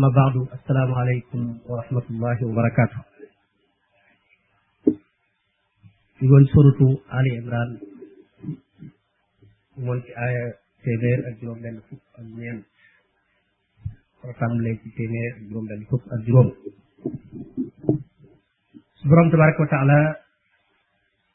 ma baadu assalaamu aleykum wa rahmatullahi wa barakaatu ñu woon suratu Ali Imran ñu woon ci aaya téeméer ak juróom benn fukk ak ñeent ko tàmbalee ci téeméer ak juróom benn fukk ak juróom su borom tabaraka wa taala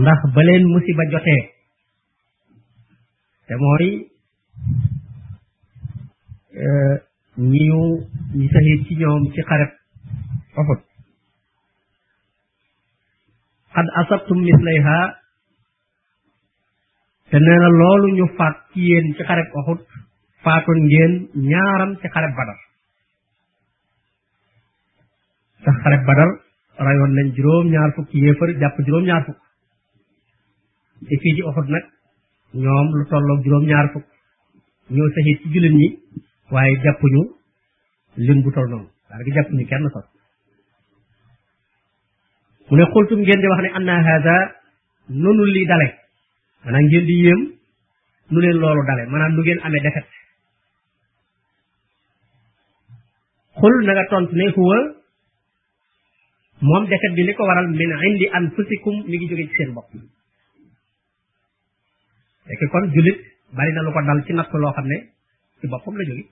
ndax ba leen musiba jotee te mooy euh, ñi ñu ñi sahit ci ñoom ci xareb Uhud qad asabtum mislayha te nee na loolu ñu faat ci yéen ci xareb Uhud faatoon ngeen ñaaram ci xareb Badar ndax xare badar rayoon nañ juróom ñaar fukk yéefar jàpp juróom ñaar fukk te fii ci oxut nag ñoom lu tolloog juróom ñaar fukk ñoo saxiit ci jullit ñi waaye jàppuñu lim bu toll noonu daal gi jàppuñu kenn sax mu ne xultum ngeen di wax ne anna hada nonu li dale maanaam ngeen di yéem nu leen loolu dale maanaam nu ngeen amee defet xul na nga tontu ne huwa moom defet bi li ko waral min indi anfusikum mi ngi jóge ci seen bopp fekk kon jullit bari na lu ko dal ci natt loo xam ne ci boppam la jóge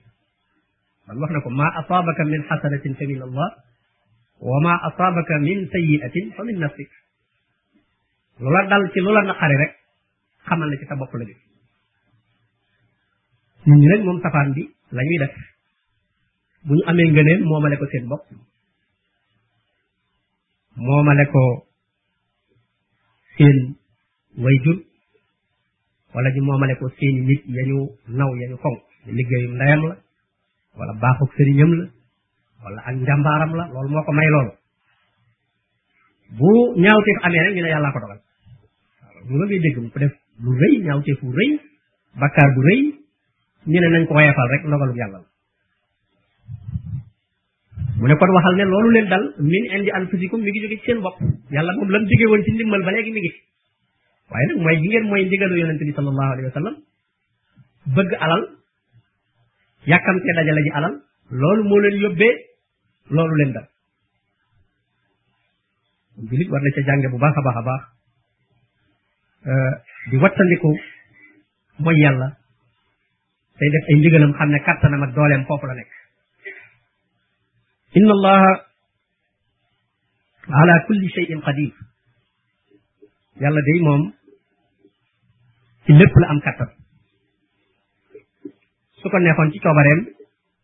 man wax na ko ma asaabaka min xasanatin fa min allah wa ma asaabaka min sayiatin fa min nafsik lu la dal ci lu la naqari rek xamal na ci sa bopp la jóge nit ñi nag moom safaan bi la ñuy def bu ñu amee ngëneel moomale ko seen bopp moomale ko seen wayjur wala ñu moomale ko seeni nit yañu naw yañu fonk liggéeyum ndeyam la wala baaxuk sëriñam la wala ak njàmbaaram la loolu moo ko may loolu bu ñaawteef amee rek ñu ne yàllaa ko dogal lu la ngay dégg mu ko def lu rëy ñaawteef bu rëy bakkaar bu rëy ñu ne nañ ko wayefal rek ndogalu yàlla la mu ne kon waxal ne loolu leen dal min indi anfusikum mi ngi jóge ci seen bopp yàlla moom lam digee woon ci ndimbal ba léegi mi ngi waaye nag mooy gi ngeen mooy ndigalu yonente bi sallallahu alayhi wa sallam bëgg alal yàkkamtee dajale ji alal loolu moo leen yóbbee loolu leen dal julit war na ca jànge bu baax a baax a baax euh, di wattandiku mooy yàlla tey def ay ndigalam xam ne kàttanam ak dooleem foofu la nekk inna allaha ala kulli shay'in qadir yàlla day moom ci lépp la am kàttan su ko neexoon ci coobareem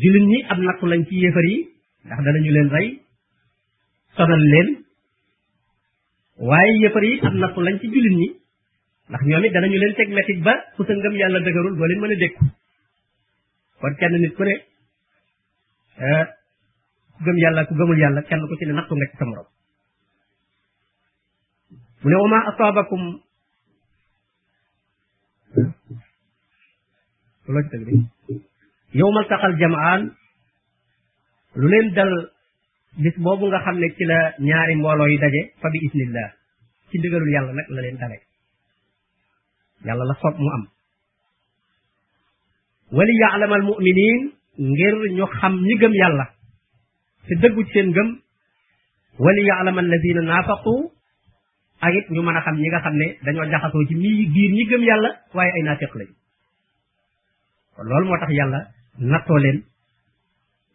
jullit ñi ab nattu lañ ci yéefar yi ndax danañu leen rey sonal leen waaye yéefar yi ab nattu lañ ci jullit ñi ndax ñoom it danañu leen teg metit ba ku sa ngëm yàlla dëgërul doo leen mën a dékku kon kenn nit ku ne ku gëm yàlla ku gëmul yàlla kenn ku ci ne nattu nga ci sa morom mu ne wa ma asaabakum loo ci teg de yow ma taxal jamaan lu leen dal bis boobu nga xam ne ci la ñaari mbooloo yi daje fa bi isnillah ci ndigalul yàlla nag la leen dale yàlla la soog mu am wali yaalama al muminin ngir ñu xam ñi gëm yàlla te dëggu ci seen gëm wali yaalama alladina naafaqu ak it ñu mën a xam ñi nga xam ne dañoo jaxasoo ci mii biir ñi gëm yàlla waaye ay naafeq lañu kon loolu moo tax yàlla nattoo leen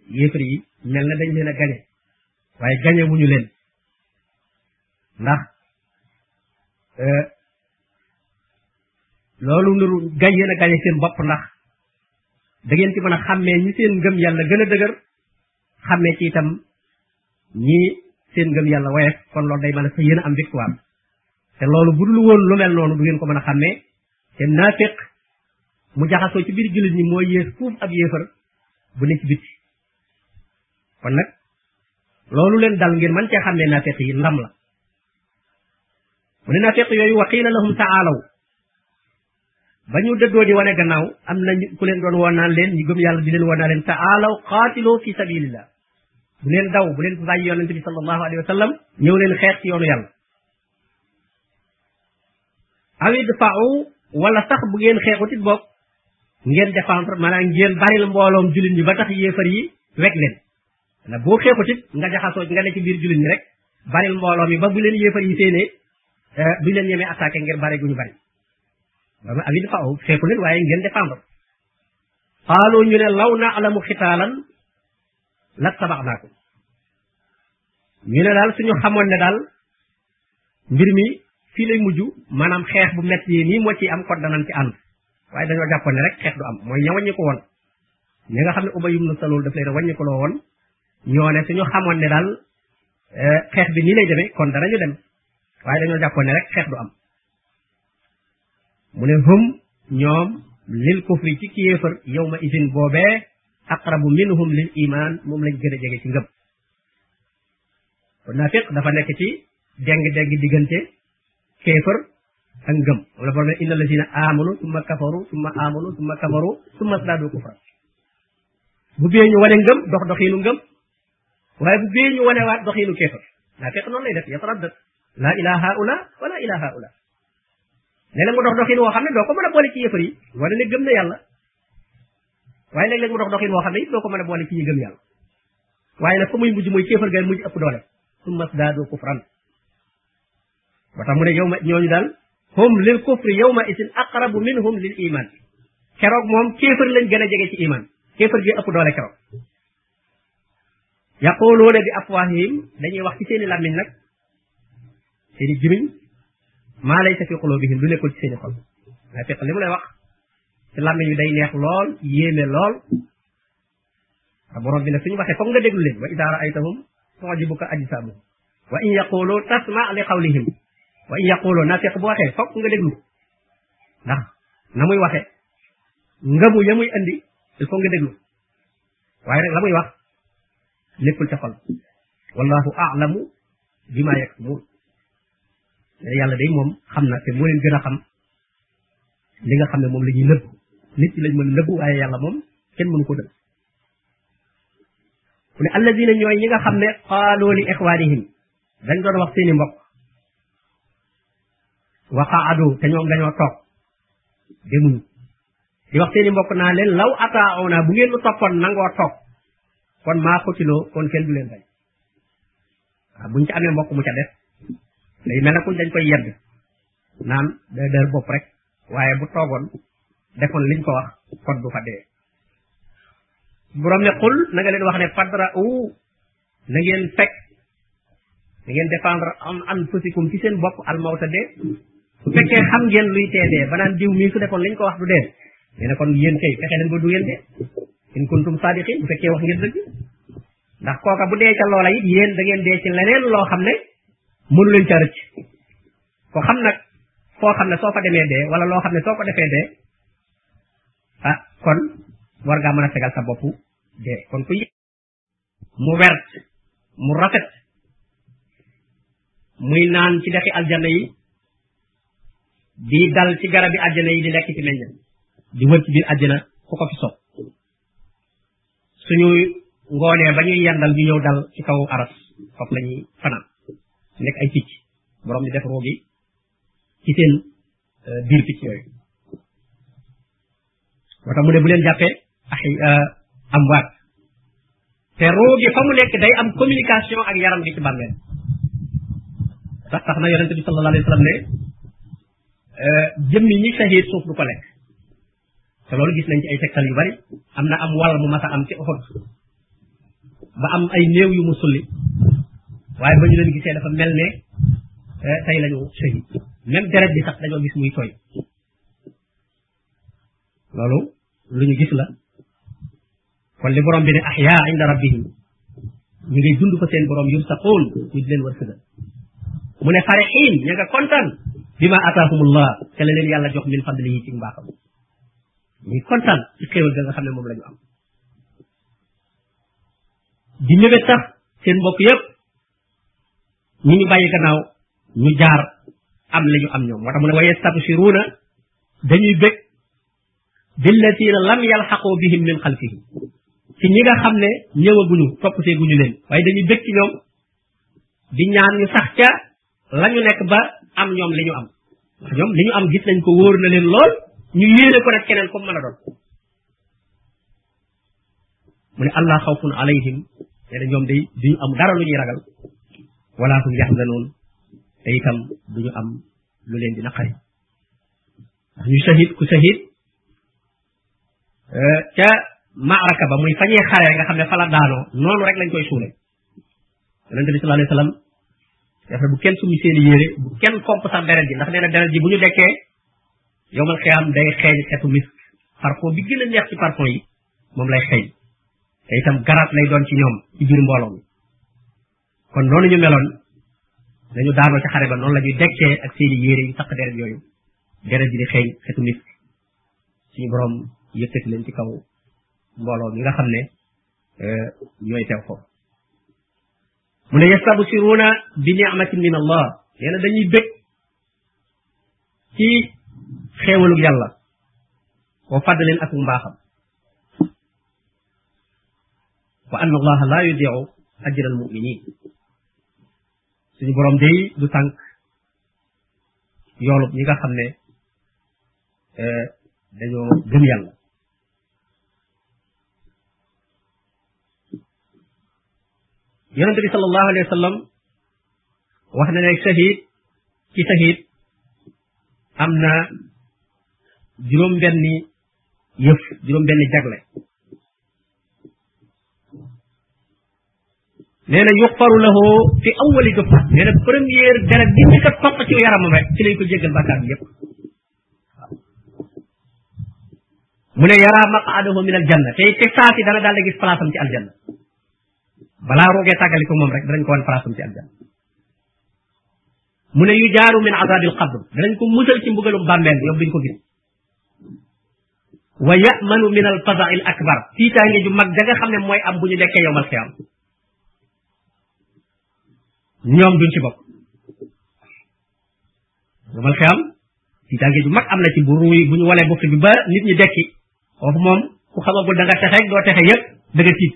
yéefar yi mel na dañ leen a gañe waaye gañe wuñu leen ndax euh, loolu nuru gañ yéen a gañe seen bopp ndax da ngeen ci mën a xàmmee ñi seen ngëm yàlla gën a dëgër xamee ci itam ñi seen ngëm yàlla woyef kon loolu day mën a sa yéen a am victoire te loolu bu dul woon lu mel noonu du ngeen ko mën a xàmmee te naafiq mu jaxasoo ci biir jullit ñi mooy yées fuuf ab yéefar bu ne ci bitti kon nag loolu leen dal ngeen mën cee xàmmee naafiq yi ndam la mu ne naafiq yooyu wa qiila lahum taalaw ba ñu dëddoo di wane gannaaw am na ku leen doon woo naan leen ñu gëm yàlla di leen woo naan leen taalaw qaatiloo fi sabilillah bu leen daw bu leen bàyyi yonente bi sallallahu alayhi wa sallam ñëw leen xeex ci yoonu yàlla aw idfa'u wala sax bu ngeen xeexut it boog ngeen défendre maanaam ngeen baril mbooloom jullit ñi ba tax yéefar yi weg leen na boo xeexut it nga jaxasoo nga ne ci biir jullit ñi rek baril mbooloo mi ba bu leen yéefar yi séenee eh, bu leen ñemee attaqué ngir bare gu ñu bari dama awit faaw fekku leen waaye ngeen défendre xaaloo ñu ne law na alamu xitaalan la tabax naa ko ñu ne daal suñu xamoon ne daal mbir mi fii lay mujj maanaam xeex bu metti yi nii moo ci am kon danañ ci ànd waaye dañoo jàppoon ne rek xeex du am mooy ña wàññi ko woon ñi nga xam ne Ubay ibn Salul daf leen a wàññi ko loo woon ñoo ne suñu xamoon ne daal eh, xeex bi nii lay demee kon danañu dem waaye dañoo jàppoon ne rek xeex du am mu ne hum ñoom lil kufri ci kéefar yow ma isin boobee aqrabu minhum lil iman moom lañ gën a jege ci ngëm kon naafiq dafa nekk ci deng-deng diggante kéefar ak ngëm moom la borom ne inna alladina amanu summa kafaru summa amanu summa kafaru summa sdadu kufra bu bee ñu wane ngëm dox doxiinu ngëm waaye bu bee ñu wanewaat doxiinu kéefar naa fekk noonu lay def yataraddat laa ilaa haula wala ilaa haula léeg-léeg mu dox doxiin woo xam ne doo ko mën a boole ci yëfar yi wane ne gëm na yàlla waaye léeg-léeg mu dox doxiin woo xam ne it doo ko mën a boole ci ñi gëm yàlla waaye nag fa muy mujj mooy kéefar gay mujj ëpp doole summa sdaadu kufran moo tax mu ne yow ma ñooñu daal hum lil kufri yawma isin aqrabu minhum lil iman keroog moom kéefar lañ gën a jege ci iman kéefar gi ëpp doole keroog yaquluuna bi afwaahihim dañuy wax ci seeni làmmiñ nag seeni jimiñ maa laysa fi qulubihim lu nekkul ci seeni xol waaye fekk li mu lay wax ci làmmiñ bi day neex lool yéeme lool te borom bi nag suñu waxee foog nga déglu leen wa idaa raaytahum tujibuka ajsaamuhum wa in yaqulu tasma li qawlihim wa in yaqulu naa fekk bu waxee foog nga déglu ndax na muy waxee ngëmu ya muy andi il faut nga déglu waaye nag la muy wax nekkul ca xol wallahu a'lamu bima yaktumun mais yàlla day moom xam na te moo leen gën a xam li nga xam ne moom la ñuy nëbb nit ñi lañ mën a nëbb waaye yàlla moom kenn mënu ko dëbb mu ne alladina ñooy ñi nga xam ne qaalu li ixwaanihim dañ doon wax seeni mbokk wa qaadu te ñoom dañoo toog demuñu di wax seeni mbokk naa leen law ataauna bu ngeen nu toppoon nangoo toog kon maa xutiloo kon kenn du leen rey waaw buñ ci amee mbokk mu ca def day mel ne kuñ dañ koy yedd naan day dër bopp rek waaye bu toogoon defoon liñ ko wax kon du fa dee borom ne xul na nga leen wax ne fadra u na ngeen fekk na ngeen défendre am an fusikum ci seen bopp al mawta dee su fekkee xam ngeen luy tee dee ba naan diw mii su defoon lañ ko wax du dee nee na kon yéen kay fexe leen ba du ngeen dee in kuntum sadiqin bu fekkee wax ngeen dëgg ndax kooka bu dee ca loola it yéen da ngeen dee ci leneen loo xam ne mënu leen ca rëcc ko xam nag foo xam ne soo fa demee dee wala loo xam ne soo ko defee dee ah kon war ngaa mën a fegal sa bopp dee kon ku mu wert mu rafet muy naan ci dexi aljanna yi di dal ci garabi àjjana yi di lekk ci meññam di wër ci biir àjjana ku ko fi sopp suñu ngoonee ba ñuy yendal ñu ñëw dal ci kaw aras foofu la ñuy fanaan nekk ay picc borom di def roogi ci seen euh, biir picc yooyu moo tax mu ne bu leen jàppee ak euh, am waat te roo gi fa mu nekk day am communication ak yaram gi ci bàmmeel tax tax na yonente bi sallallahu alayhi wa sallam ne euh, jëmmi ñi saxiir suuf du ko lekk te loolu gis nañ ci ay tegtal yu bari am na am wàll mu masa am ci Uhud ba am ay néew yu mu sulli waaye ba ñu leen gisee dafa mel ne eh, tey lañu shahid même deret bi sax dañoo gis muy tooy loolu lu ñu gis la kon li borom bi ne ahya inda rabbihim ñu ngay dund fa seen borom yursaqoon ñu di leen wërsëgal mu ne farixiin ña nga kontaan bi ma ataahumullah te la leen yàlla jox min fadli yi ci mbaaxam ñuy kontaan ci xéewal ga nga xam ne moom la ñu am di mébét sax seen mbokk yépp ñi ñu bàyyi gannaaw ñu jaar am la ñu am ñoom moo tax mu ne wa yastabshiruuna dañuy bég billatiina lam yalxaqoo bihim min xalfihim ci ñi nga xam ne ñëwaguñu toppatee guñu leen waaye dañuy bëgg ci ñoom di ñaan ñu sax ca la ñu nekk ba am ñoom li ñu am ndax ñoom li ñu am gis nañ ko wóor na leen lool ñu yéene ko nag keneen comme mën a doon mu ne allah xawfun alayhim nee na ñoom day duñu am dara lu ñuy ragal wala hum yaxzanoon te itam duñu am lu leen di naqari ndax yu shahid ku shahid eh, ca maaraka ba muy fañee xare nga xam ne fa la daanoo noonu rek lañ koy suule yonente bi sallallahu alayhi wasallam dafa bu kenn sumi seen yére bu kenn fomp sax deret ji ndax nee na deret ji bu ñu dekkee yowmal xiyaam day xeeñ xetu misk parfum bi gën a neex ci parfum yi moom lay xeeñ te itam garab lay doon ci ñoom ci biir mbooloo mi kon noonu ñu meloon dañu daanoo ci xare ba noonu la ñuy dekkee ak seeni yére yu taq deret yooyu deret ji di xeeñ xetu nit suñu borom yëkkati leen ci kaw mbooloo mi nga xam ne euh, ñooy teew ko mu ne yastabsiruuna bi ni'matin min allah nee na dañuy bëgg ci xéewalug yàlla wa fàddleen ak mbaaxam wa anna allaha laa yudiu ajral muminin suñu borom day du tànk yoolub ñi nga xam ne eh, dañoo gëm yàlla yonente bi sallallahu alayhi wa sallam wax na ne shahid ci shahid am na juróom benni yëf juróom benn jagle nee na yuxfaru lahu fi awali dufa nee na première deret bi njëkk a topp ci yaramam rek ci lañ ko jéggal bàkkaar bi yëpp mu ne yaraa maqaadahu min aljanna te te saa si dana daal di gis place am ci aljanna balaa roogee tàggali ko moom rek danañ ko wan place am ci aljanna mu ne yu jaaru min azabil qabr danañ ko musal ci mbugalum bàmmeel bi yow duñ ko gis wa yamanu min al fazail akbar tiitaange ju mag da nga xam ne mooy am bu ñu nekkee yowmal xiyaam ñoom duñ ci bokk yowmal xiyaam tiitaange ju mag am na ci bu ruuy bu ñu walee bukki bi ba nit ñi dekki foofu moom ku xamagul da nga texe doo texe yëpp da nga tiit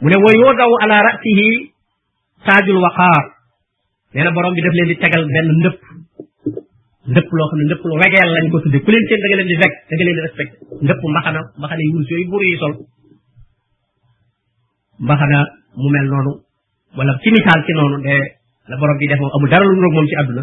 mu ne wa yoodaw ala rasihi taajul waqaar nee na borom bi daf leen di tegal benn ndëpp ndëpp loo xam ne ndëpp lu wegeel lañ ko tudde ku leen seen da nga leen di weg da nga leen di respecté ndëpp mbaxana mbaxana yu wurus yooyu buur yi sol mbaxana mu mel noonu wala ci misaal ci noonu de la borom bi defoo amul dara lu mu moom ci àdduna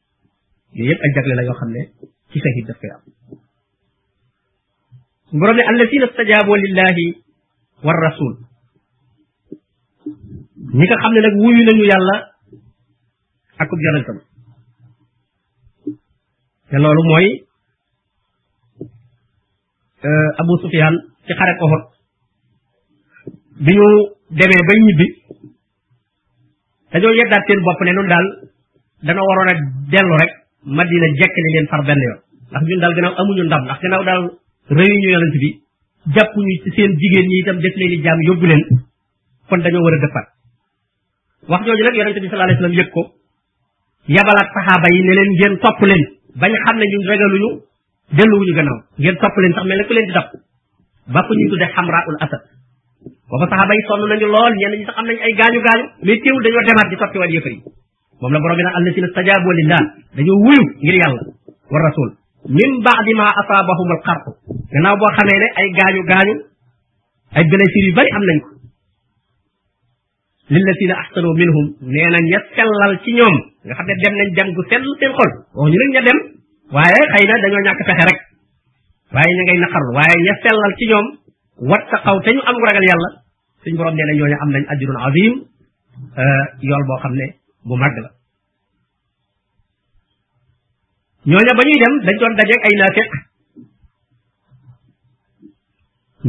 yooyu yëpp ay jagle la yoo xam ne ci shahid daf koy am borom ne allazina stajaaboo lillahi war rasul ñi nga xam ne nag wuyu nañu yàlla ak ub yonentam te loolu mooy euh, Abu Sufyaan ci xare Uhud bi ñu demee bay ñibbi dañoo yeddaat seen bopp ne nun daal dana waroon a dellu rek madina jekk ni leen far benn yoon ndax ñun daal gannaaw amuñu ndam ndax gannaaw daal réunion yonent bi jàppuñu ci seen jigéen ñi itam def leen i jaam yóbbu leen kon dañoo war a dëppaat wax jooju nag yonent bi sallallahu alayhi wasallam yëg ko yabalaat saxaaba yi ne leen ngeen topp leen bañ xam ne ñun ragaluñu delluwuñu gannaaw ngeen topp leen sax mel ne ku leen di dab ba fu ñu tuddee xamraul asad booba saxaaba yi sonn nañu lool ñenn ñi sax am nañ ay gaañu gaañu mais teewul dañoo demaat di toppi waat yëfar yi moom la borom bi naan allasina stajabu lillah dañoo wuyu ngir yàlla wa rasul min baadi ma asaabahum al xarq gannaaw boo xamee ne ay gaañu gaañu ay blessures yu bari am nañ ko lillazina ahsanu minhum nee na ña sellal ci ñoom nga xam ne dem nañ dem gu sell seen xol wax ñu nag ña dem waaye xëy na dañoo ñàkk fexe rek waaye ña ngay naqarlu waaye ña sellal ci ñoom wattaqaw te ñu am ragal yàlla suñ borom nee na ñooñu am nañ ajrun azim euh, yool boo xam ne bu màgg la ñooña ba ñuy dem dañ doon dajeeg ay naafeq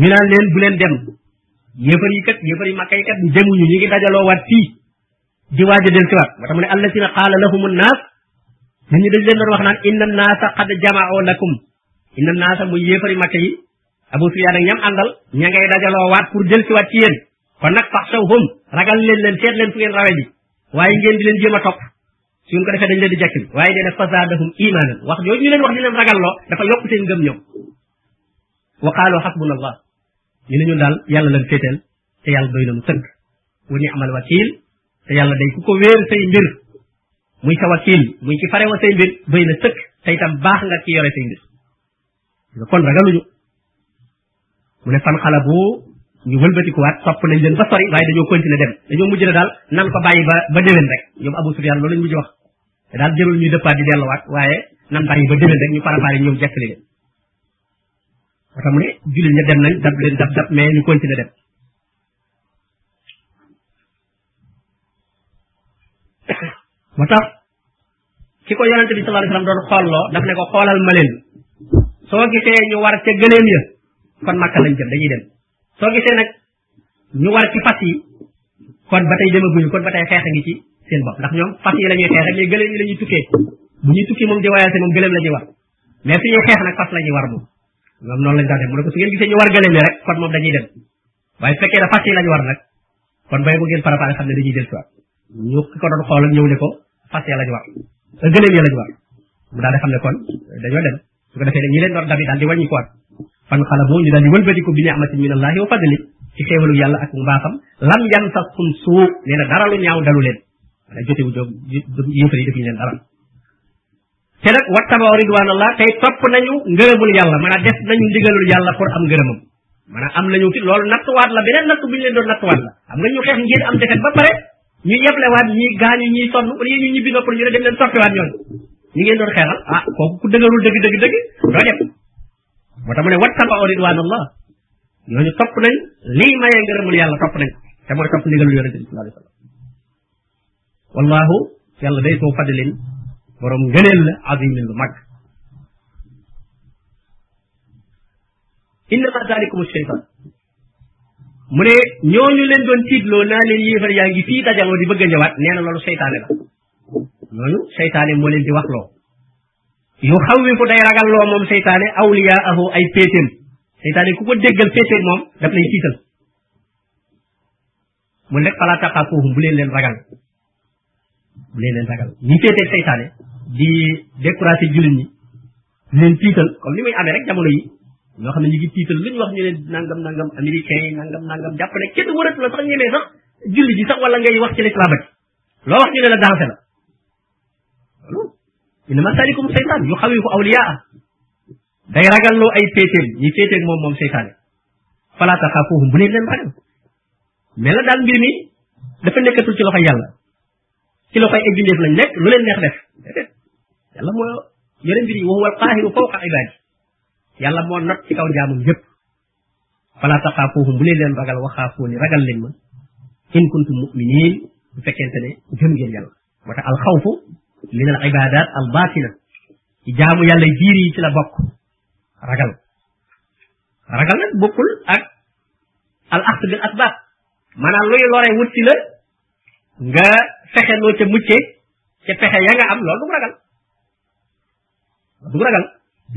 ñu naan leen bu leen dem yéefar yi kat yéefar yi màkka yi kat demuñu ñu ngi dajaloo waat fii di waaj a del si waat moo tax mu ne allasina qaala lahum annaas nit ñi dañ leen doon wax naan inna naasa qad jamaoo lakum inna naasa muy yéefari makka yi abu sufyaan ak ñam àndal ña ngay dajaloo waat pour jël si waat ci yéen kon nag fax saw hum ragal leen leen seet leen fu ngeen rawe ji waaye ngeen di leen jéem a topp su ngeen ko defee dañ leen di jekk bi waaye nee na fazaadahum imaanan wax jooju ñu leen wax di leen ragal loo dafa yokk seen ngëm ñoom wa qaaloo xasbuna allah ñu ne ñun daal yàlla lan féeteel te yàlla doy na mu sënk wa ni'mal wakiil te yàlla day ku ko wéer say mbir muy sa wakiil muy ci fare wa say mbir doy na sëkk te itam baax nga ci yore say mbir nga kon ragaluñu mu ne fan xala bu ñu wëlbatikuwaat topp nañ leen ba sori waaye dañoo continuer dem dañoo mujj ne daal nan ko bàyyi ba ba déwén rek ñoom Abu Sufyaan loolu lañ mujj wax te daal jërul ñuy dëppaat di delluwaat waaye nan bàyyi ba déwén rek ñu préparé ñëw jekkali leen moo tax mu ne jullit ña dem nañ dab leen dab dab mais ñu continuer dem moo tax ki ko yonente bi sallallahu alayhi wasallam doon xolloo daf ne ko xoolal ma leen soo gisee ñu war ca gëléem ya kon makka lañ jëm dañuy dem soo gisee nag ñu war ci fas yi kon ba tey demaguñu kon ba tey xeex a ngi ci seen bopp ndax ñoom fas yi la ñuy xeex ak ñuy gëléem yi la ñuy tukkee bu ñuy tukki moom di wayaase moom gëléem la ñuy war mais su ñuy xeex nag fas la ñuy war moom ñoom noonu lañ daan dem mu ne ko su ngeen gisee ñu war gëléem yi rek kon moom dañuy dem waaye fekkee na fàtte lañ war nag kon bay bu ngeen préparé xam ne dañuy del siwaat ñu ki ko doon xoolal ñëw ne ko fàtte lañ war te gëneel ya lañ war mu daal di xam ne kon dañoo dem su ko defee ne ñi leen doon dabi daal di wàññi ko waat fan xala boo ñu daal di wëlbati ko bi ni'matin min allahi wa fadli ci xéewalu yàlla ak mbaaxam lam yan sax kun suu nee na dara lu ñaaw dalu leen maanaam jotewu jóg yéefar yi defuñu leen dara te nag wattaboo ridwanallah tey topp nañu ngërëmul yàlla maanaam def nañu ndigalul yàlla pour am ngërëmam maanaam am nañu fi loolu nattuwaat la beneen nattu bu ñu leen doon nattuwaat la xam nga ñu xeex ngir am defet ba pare ñu yeblewaat ñi gaañu ñiy sonn au lieu ñu ñibbi noppal ñu ne dem leen soppiwaat ñoon ñi ngeen doon xeexal ah kooku ku dëgërul dëgg dëgg dëgg doo dem moo tax mu ne wattaboo ridwanallah ñooñu topp nañ lii mayee ngërëmul yàlla topp nañ te mooy topp ndigalul yonente bi sallallahu alayhi wa sallam wallahu yàlla day soo fadlin borom ngëneel la azimin lu mag innama dalikum shaytan mu ne ñooñu leen doon tiitloo naa leen yéefar yaa ngi fii dajaloo di bëgg a ñëwaat nee na loolu seytaane la ñooñu seytaane moo leen di wax loo yu xawwifu day ragal loo moom seytaane awliyaahu ay péetéem seytaane ku ko déggal péetéem moom daf lay tiital mu nekk fala taqaafuhum bu leen leen ragal bu leen leen ragal ñi féetee seytaane di découragé jullit ñi di leen tiital comme ni muy amee rek jamono yi ñoo xam ne ñu ngi tiital lu ñu wax ñu leen nangam nangam américain yi nangam nangam jàpp ne kenn waratu la sax ñemee sax julli ji sax wala ngay wax ci lislaam ak loo wax ñu ne la dansé la loolu innama salikum seytaan yu xawifu awliyaa day ragal loo ay féeteem ñi féeteeg moom moom seytaane falaa taxaafuuhum bu leen leen ragal mais la daal mbir mi dafa nekkatul ci loxoy yàlla ci loxoy ay bindeef lañ nekk lu leen neex def déedéet yàlla moo yore mbir yi wa huwa alqaahiru fawqa ibaadi yàlla moo not ci kaw jaamum yëpp fala taxaafuuhum bu leen leen ragal waxaafuuni ragal leen ma in kuntum muminin bu fekkente ne gëm ngeen yàlla moo tax alxawfu min al ibadat al batina ci jaamu yàlla biir yi ci la bokk ragal ragal nag bokkul ak al axd bil asbab maanaam luy lore wut si la nga fexe noo ca muccee ca pexe ya nga am loolu du ragal du ragal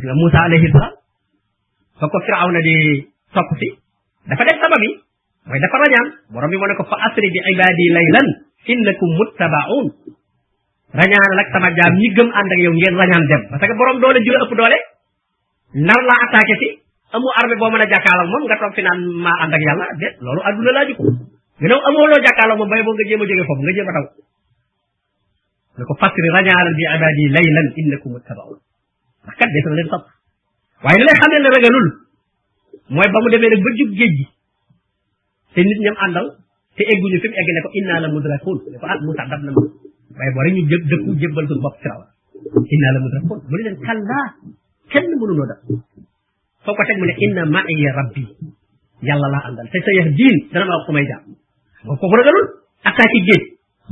nga Moussa alayhi salaam fa ko Firawna di topp si dafa def sabab yi mooy dafa rañaan borom bi moo ne ko fa asri bi ibadi laylan innakum muttabaun rañaanal ak sama jaam ñi gëm ànd ak yow ngeen rañaan dem parce que borom doole jula ëpp doole nar laa attaqué si amu armée boo mën a jàkkaarloo moom nga toog fi naan maa ànd ak yàlla de loolu adduna laaju ko gannaaw amoo loo jàkkaarloo moom bay boo nga jéem a jógee foofu nga jéem a daw ne ko fàttali rajaalal bi ibaadi laylan innakum muttabaun ndax kat des na leen topp waaye li lay xamee ne ragalul mooy ba mu demee nag ba jub géej gi te nit ñam àndal te egguñu fi mu egg ne ko inna la mudrakun ne ko ah Moussa dab na ma waaye boo rek ñu jëb dëkku jébbal suñu bopp Firawna inna la mudrakun mu ne leen kallaa kenn mënuloo dab foo ko teg mu ne inna ma'iya rabbi yàlla laa àndal te sa yax diin dana ma wax ku may jàpp moom kooku ragalul attaque géej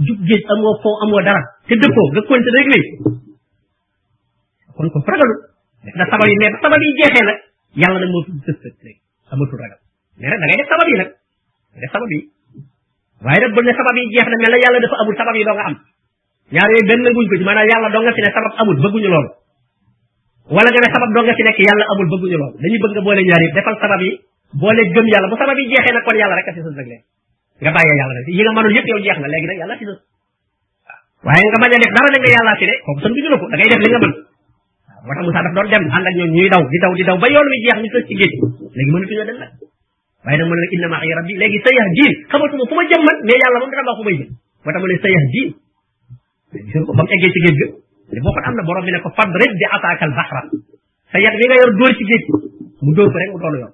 jub géej amoo foo amoo dara te dëppoo nga konte rek lay kon ko ragalu def na sabab yi mais ba sabab yi jeexee nag yàlla nag moo fi sës sës léegi amatul ragal mais nag da ngay def sabab yi nag def sabab yi waaye nag bu ne sabab yi jeex na mel na yàlla dafa amul sabab yi doo nga am ñaar yooyu benn guñ ko ci maanaam yàlla doo nga fi ne sabab amul bëgguñu loolu wala nga ne sabab doo nga fi nekk yàlla amul bëgguñu loolu dañuy bëgg nga boole ñaar yi defal sabab yi boole gëm yàlla bu sabab yi jeexee nag kon yàlla rek a fi sës rek léegi nga bàyyee yàlla nag yi nga mënul yëpp yow jeex na léegi nag yàlla ci des waaye nga bañ a def dara ne nga yàlla ci de kooku sam digg la ko da ngay def li nga mën moo tax Moussa daf doon dem ànd ak ñoom ñuy daw di daw di daw ba yoon wi jeex ñu sës ci géej léegi mënatuñoo dem nag waaye nag mu ne la inna ma'i rabbi léegi sa yax diin xamatuma fu ma jëm man mais yàlla moom dana baax fu may jëm moo tax mu ne sa yax diin gis ko ba mu eggee ci géej ga li boo ko am na borom bi ne ko fadrib bi asaakal baxra sa yax bi nga yor dóor ci géej mu dóor ko rek mu doon yoon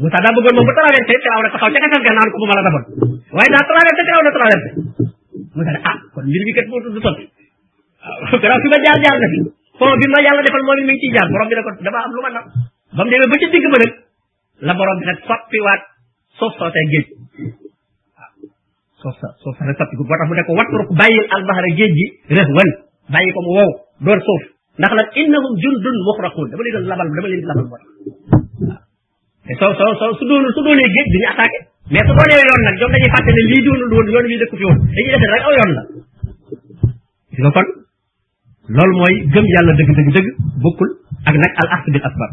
Moussa daa bëggoon moom bu traversé Firawna taxaw ca tefes ga naan ko bu ma la defoon waaye daa traversé Firawna traversé Moussa ne ah kon mbir mi kat moo tudd sotti waaw Firawna fi ma jaar jaar na fi fond bi ma yàlla defal moo ne mi ngi ciy jaar borom bi ne ko dafa am lu ma nag ba mu demee ba ca digg ba nag la borom bi nag soppiwaat suuf soosee géej soo sa soo sa soppi ko moo tax mu ne ko watruk bàyyil albahara géej gi res wan bàyyi ko mu wow door suuf ndax lan innahum jundun muxraqun dama leen labal dama leen labal moo tax soo soo soo su doonul su doonee géej duñu attaqué mais su doonee yoon nag ñoom dañuy fàtte ne lii doonul woon yoon wi dëkku fi woon dañuy defe rek aw yoon la si nga kon loolu mooy gëm yàlla dëgg dëgg dëgg bokkul ak nag al axd bil asbab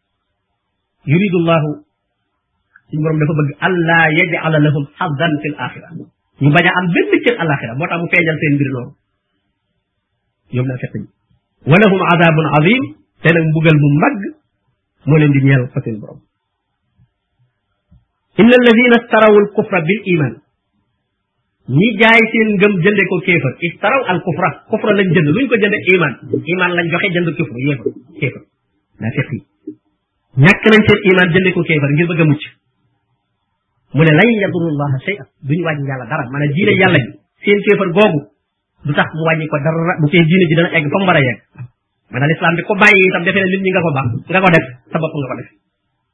yuridu llahu suñu borom dafa bëgg allah yajala lahum xadan fi l axira ñu bañ a am benn cër alaxira moo tax mu feeñal seen mbir noonu ñoom naa fekk ñi wa lahum adabun azim te nag mbugal mu mag moo leen di ñeel fa seen borom inna alladina staraw al kufra bil iman ñi jaay seen ngëm jënde ko kéefar istaraw al kufra kufra lañ jënd luñ ko jënde iman iman lañ joxe jënd kufra yéefar kéefar naafiq yi ñàkk nañ seen iman jënde ko kéefar ngir bëgg a mucc mu ne lan yadurullaha shay'an duñ wàññi yàlla dara maanaam diine yàlla ji seen kéefar googu du tax mu wàññi ko dara bu tee diine ji dana egg fa mu war a yegg maanaam lislaam bi ko bàyyi itam defee ne nit ñi nga ko baax nga ko def sa bopp nga ko def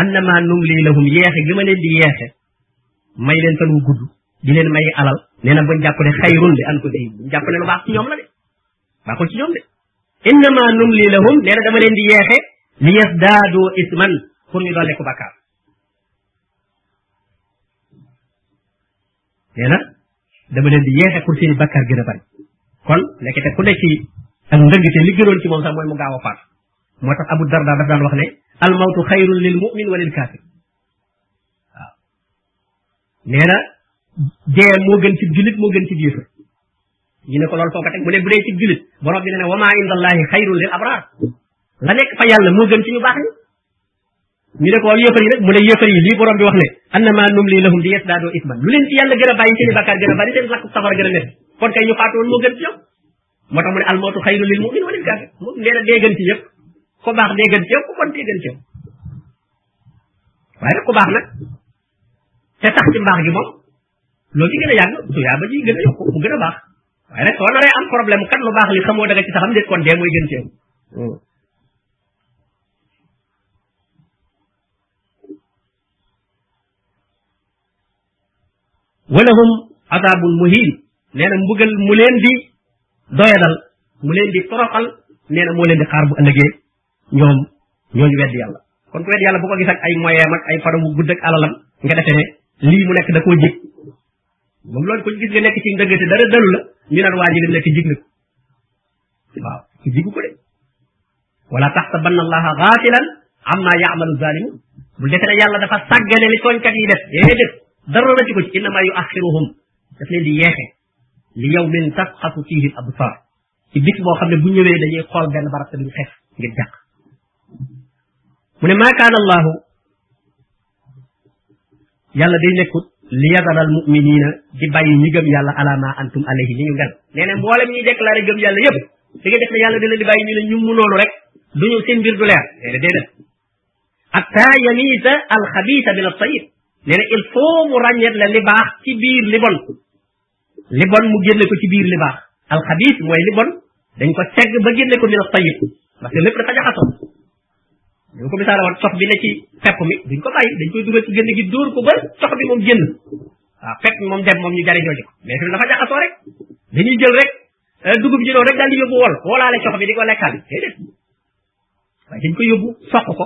annama numli lahum yeexe gi ma leen di yeexe may leen fan wu gudd di leen may alal nee na buñ jàpp ne xayrun li anfusihim buñ jàpp ne lu baax ci ñoom la de baaxul ci ñoom de innama numli lahum nee na dama leen di yeexe li yasdaadu isman pour ñu doole ko bakkaar nee na dama leen di yeexe pour seeni bakkaar gën a bari kon nekkete ku ne ci ak ndëngite li gënoon ci moom sax mooy mu gaaw a faat moo tax abu darda daf daan wax ne al mawtu xayrun lil mu'min wa lil kaafir waaw nee na dee moo gën ci julit moo gën ci yéefar ñu ne ko loolu foo ko teg mu ne bu dee ci julit borom bi ne ne wa maa indallahi xayrun lil abraar la nekk fa yàlla moo gën ci ñu baax ñi ñu ne ko waaw yéefar yi rek mu ne yéefar yi lii borom bi wax ne annama numli lahum li yasdaadoo isman lu leen ci yàlla gën a bàyyi seen i bàkkaar gën a bari seen lakk safara gën a nekk kon kay ñu faatu woon moo gën ci yow moo tax mu ne almootu xayru lil mu'min walil kaafir moom nee na dee gën ci yëpp ko baax dee gën ci yow ko kon dee gën ci yow waaye nag ku baax nag te tax ci mbaax gi moom loolu di gën a yàgg su yaa ba ji gën a yokku mu gën a baax waaye nag soo naree am problème kat lu baax li xamoo da nga ci saxam déet kon dee mooy gën ci yow walahum azaabun muhiin nee na mbugal mu leen di doyadal mu leen di toroxal nee na moo leen di xaar bu ëllëgee ñoom ñooñu weddi yàlla kon ku weddi yàlla bu ko gis ak ay moyeem ak ay faramu gudd ak alalam nga defee ne lii mu nekk da koo jig moom loolu ko gis nga nekk ci ndëggate dara dalu la ñu naan waa ji li mu nekk jig na ko waaw ci diggu ko de wala taxsabanna allaha gaafilan amma yaamalu zalimun bu defe ne yàlla dafa sàggane li tooñkat yi def yee def dara na ci ko ci innama yu axiruhum daf leen di yeexe li yow min tasxasu fihi al absar ci bis boo xam ne bu ñëwee dañuy xool benn barab te duñ xef ngir jàq mu ne maa kaana allahu yàlla day nekkut li yadaral muminina di bàyyi ñi gëm yàlla ala ma antum alayhi li ñu mel nee na mboolem ñuy déclaré gëm yàlla yëpp da nga def ne yàlla dina di bàyyi ñu ne ñu mu loolu rek duñu seen mbir du leer nee na déedéet atta yamiisa alxabiisa min alsayib nee na il faut mu ràññeet la li baax ci biir li bon li bon mu génne ko ci biir li baax alxabiis mooy li bon dañ ko segg ba génne ko mina tayyib parce que lépp dafa jaxasoo dañ ko misaale woon cox bi ne ci pepp mi duñ ko bàyyi dañ koy dugal ci génn gi dóor ko ba cox bi moom génn waaw fekk moom dem moom ñu jariñoo ji ko mais fi dafa jaxasoo rek dañuy jël rek euh, dugub ji noonu rek daal di yóbbu wol wolaale cox bi di ko lekkaale déedéet waaye dañ ko yóbbu soq ko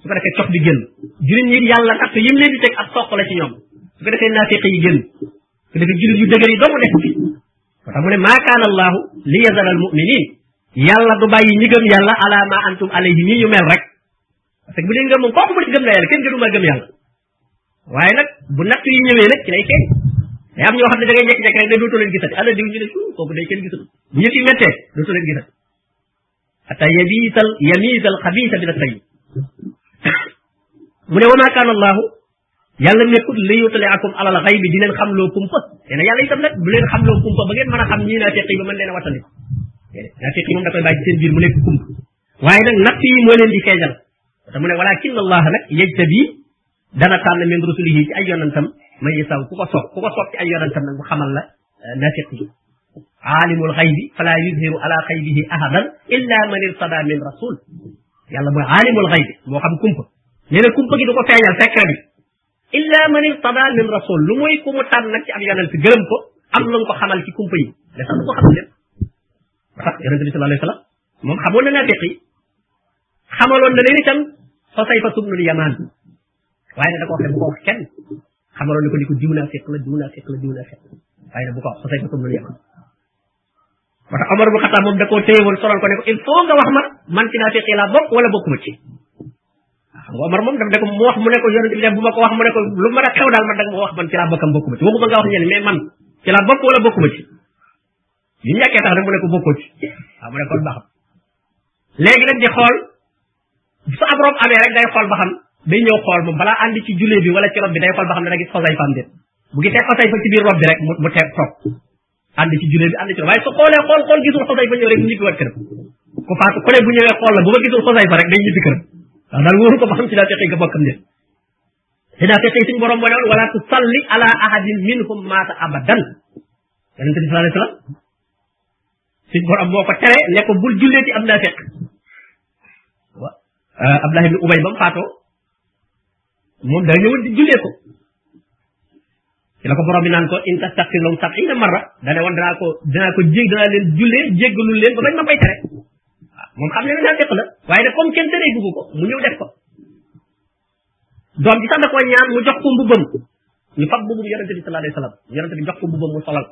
su ko defee cox bi génn jullit ñi yàlla natt yim leen di teg ak soq la ci ñoom su ko defee naafiq yi génn su ko defee jullit yu dëgër yi doomu nekk fi moo tax mu ne maa kaana allahu li yazara al muminin yàlla du bàyyi ñi gëm yàlla ala ma antum alayhi nii ñu mel rek parce que bu dee ngëm moom kooku mu gëm na yàlla kenn gënu maa gëm yàlla waaye nag bu natt yi ñëwee nag ci lay feeñ day am ñoo xam ne da ngay jekk-jekk rek ne dootoo leen gisati ana diw ñu ne kooku day kenn gisatu bu yëf yi méttee dootoo leen gisati xata yabiisal yamiisal xabiisa min at tayyib mu ne wa maa kaana allahu yàlla nekkul li yutliakum alal xaybi di leen xamloo kumpa nee na yàlla itam nag du leen xamloo kumpa ba ngeen mën a xam ñii naa teqi ba mën leen a wattandi ko naa teqi moom da koy bàyyi ci seen biir mu nekk kumpa waaye nag natt yi moo leen di feeñal te mu ne walakin allah nag yajtabi dana tànn min rusulihi ci ay yonantam man yasaw ku ko sopp ku ko sopp ci ay yonantam nag mu xamal la euh, nafiq yi aalimul xaybi fala yuzhiru ala xaybihi ahadan illa man irtada min rasul yàlla mooy aalimul xaybi moo xam kumpa nee na kumpa gi du ko feeñal secret bi illa man irtada min rasul lu mooy ku mu tànn nag ci ab yonent gërëm ko am lu ko xamal ci kumpa yi da sax du ko xamal lépp sax yonent bi sallallahu alayhi wa sallam moom xamoon na nafiq yi xamaloon na leen itam fa say fa tubnul yamaan waaye nag da ko wax ne bu ko wax kenn xamaloon ne ko ni ko diw naa fiq la diw naa fiq la diw naa fiq la waaye nag bu ko wax fa say fa tubnul yamaan moo tax Omar bu Xataab moom da koo téye woon solal ko ne ko il faut nga wax ma man ci naa fiq laa bokk wala bokkuma ci xam nga Omar moom daf ne ko mu wax mu ne ko yonent bi def bu ma ko wax mu ne ko lu mën a xew daal man da nga ma wax man ci laa bokkam bokkuma ci waxuma nga wax ñeneen mais man ci laa bokk wala bokkuma ci bi mu ñàkkee tax nag mu ne ko bokkoo ci waaw mu ne kon baax léegi nag di xool su ab rob amee rek day xool ba xam day ñëw xool moom balaa àndi ci jullee bi wala ci rob bi day xool ba xam ne da gis xosay fam déet bu gisee xosay fa ci biir rob bi rek mu teg toog ànd ci jullee bi ànd ci waaye su xoolee xool xool gisul xosay fa ñëw rek mu ñibbi wat këram ku faatu ku ne bu ñëwee xool la bu ma gisul xosay fa rek day ñibbi këram waaw daal wóoru ko ba xam ci daa feqi nga bokkam déet te daa feqi suñu borom moo ne woon wala tu salli ala ahadin minhum maata abadan yonent bi sallallahu alayhi wasallam suñ borom moo ko tere ne ko bul jullee ci ab naafiq wa euh, Abdullah ibn Ubay ba mu faatoo moom daa ñëwoon di jullee ko ci la ko borom bi naan ko in tastaxfir lahum sab'iina marra da ne woon danaa ko danaa ko jég danaa leen jullee jéggalul leen ba bañ ma koy tere waaw moom xam ne ne naafiq la waaye nag comme kenn teree dugg ko mu ñëw def ko doom ji sax da koy ñaan mu jox ko mbubbam ñu fab mbubbam yonente bi sallallahu alayhi wasallam yonente bi jox ko mbubbam mu solal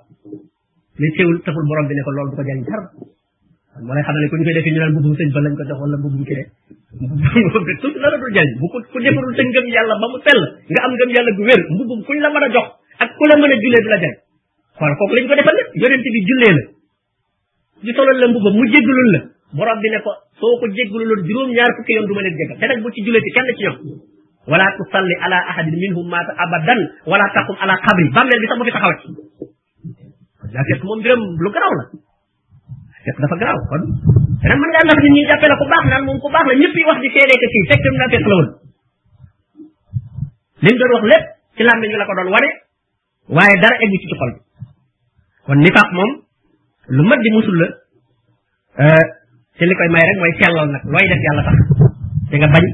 mais teewul taful borom bi ne ko loolu du ko jariñ dara moo lay xamal ne ku ñu koy defee ñu naan mbubbum sëñ ba lañ ko jox wala mbubbum kii de tout la la dul jariñ bu ko ku defarul sa ngëm yàlla ba mu sell nga am ngëm yàlla gu wér mbubbum kuñ la mën a jox ak ku la mën a jullee du la jariñ xool kooku lañ ko defal nag yonente bi jullee la ñu solal la mbubbam mu jéggalul la borom bi ne ko soo ko jéggaluloon juróom ñaar fukki yoon du ma leen jéggal te nag bu ci julee ci kenn ci ñoom wala tusalli ala ahadin minhum maata abadan wala taqum ala qabri bàmmeel bi sax bu fi taxawat daa fekk moom mbiram lu garaaw la fekk dafa garaaw kon te nag mën ngaa nax nit ñi jàppee la ku baax naan moom ku baax la ñëpp yi wax di seedee ko fii fekk naa fekk la woon liñ doon wax lépp ci làmmiñ la ko doon wane waaye dara eggu ci ci xol bi kon nifaaq moom lu mat di musul la euh, te li koy may rek mooy sellal nag looy def yàlla tax te nga bañ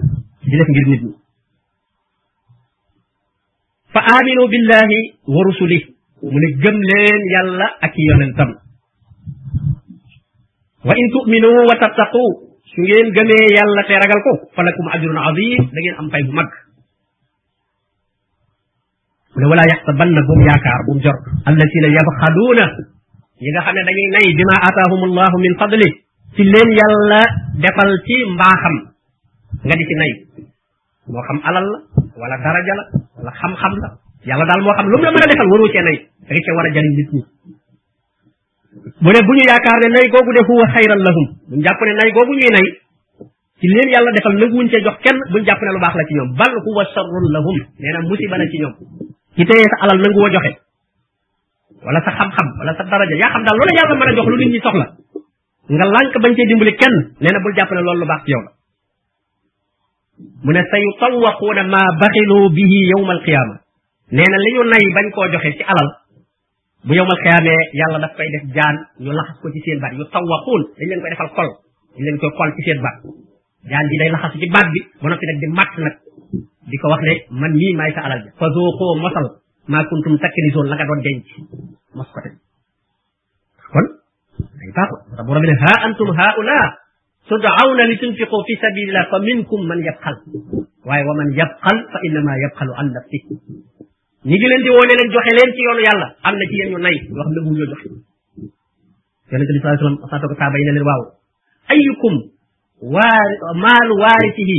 di def ngir nit ñi fa aminu billahi wa rusuli mu ne gëm leen yàlla ak yonentam wa in tuminu wa tattaqu su ngeen gëmee yàlla te ragal ko falakum ajrun azim da ngeen am fay bu mag mu ne walaa yaxsabanna bu mu yaakaar bu mu jor allazina yabxaluuna ñi nga xam ne dañuy nay bima ataahum allahu min fadli ci leen yàlla defal ci mbaaxam nga di ci nay moo xam alal la wala daraja la wala xam-xam la yàlla daal moo xam lu mu la mën a defal waroo cee nay da nga cee war a jariñ nit ñi mu ne bu ñu yaakaar ne nay googu de huwa xayran lahum bu ñu jàpp ne nay googu ñuy nay ci leen yàlla defal nanguwuñ cee jox kenn buñ jàpp ne lu baax la ci ñoom bal huwa sharrun lahum nee na musiba la ci ñoom ci téyee sa alal nangu woo joxe wala sa xam-xam wala sa daraja yaa xam daal loolu yàlla mën a jox lu nit ñi soxla nga lànk bañ cee dimbali kenn nee na bul jàpp ne loolu lu baax ci yow la mu ne sa yutawaquuna ma baxilu bihi yowma alqiyaama nee na li ñu nay bañ koo joxe ci alal bu yowmal xiyaamee yàlla daf koy def jaan ñu laxas ko ci seen baat yu tawaxuun dañ leen koy defal kol dañ leen koy kol ci seen baat jaan ji day laxasu ci baat bi ba noppi nag di màtt nag di ko wax ne man mii maay sa alal ja fa zooxoo mosal maa kuntum takkinisoon la nga doon denc mos ko tey kon day baaxul rabu rabbi ne ha antum haula tud'awna li tunfiqu fi sabilillah fa minkum man yabxal waaye wa man yabxal fa innama yabxalu an nafsihi ñi ngi leen di woo ne leen joxe leen ci yoonu yàlla am na ci yéen ñu nay yoo xam ne bu ñu joxe yonente bi sallallahu alayhi wasallam saata ko saaba yi ne leen waaw ayukum waa maalu waarisihi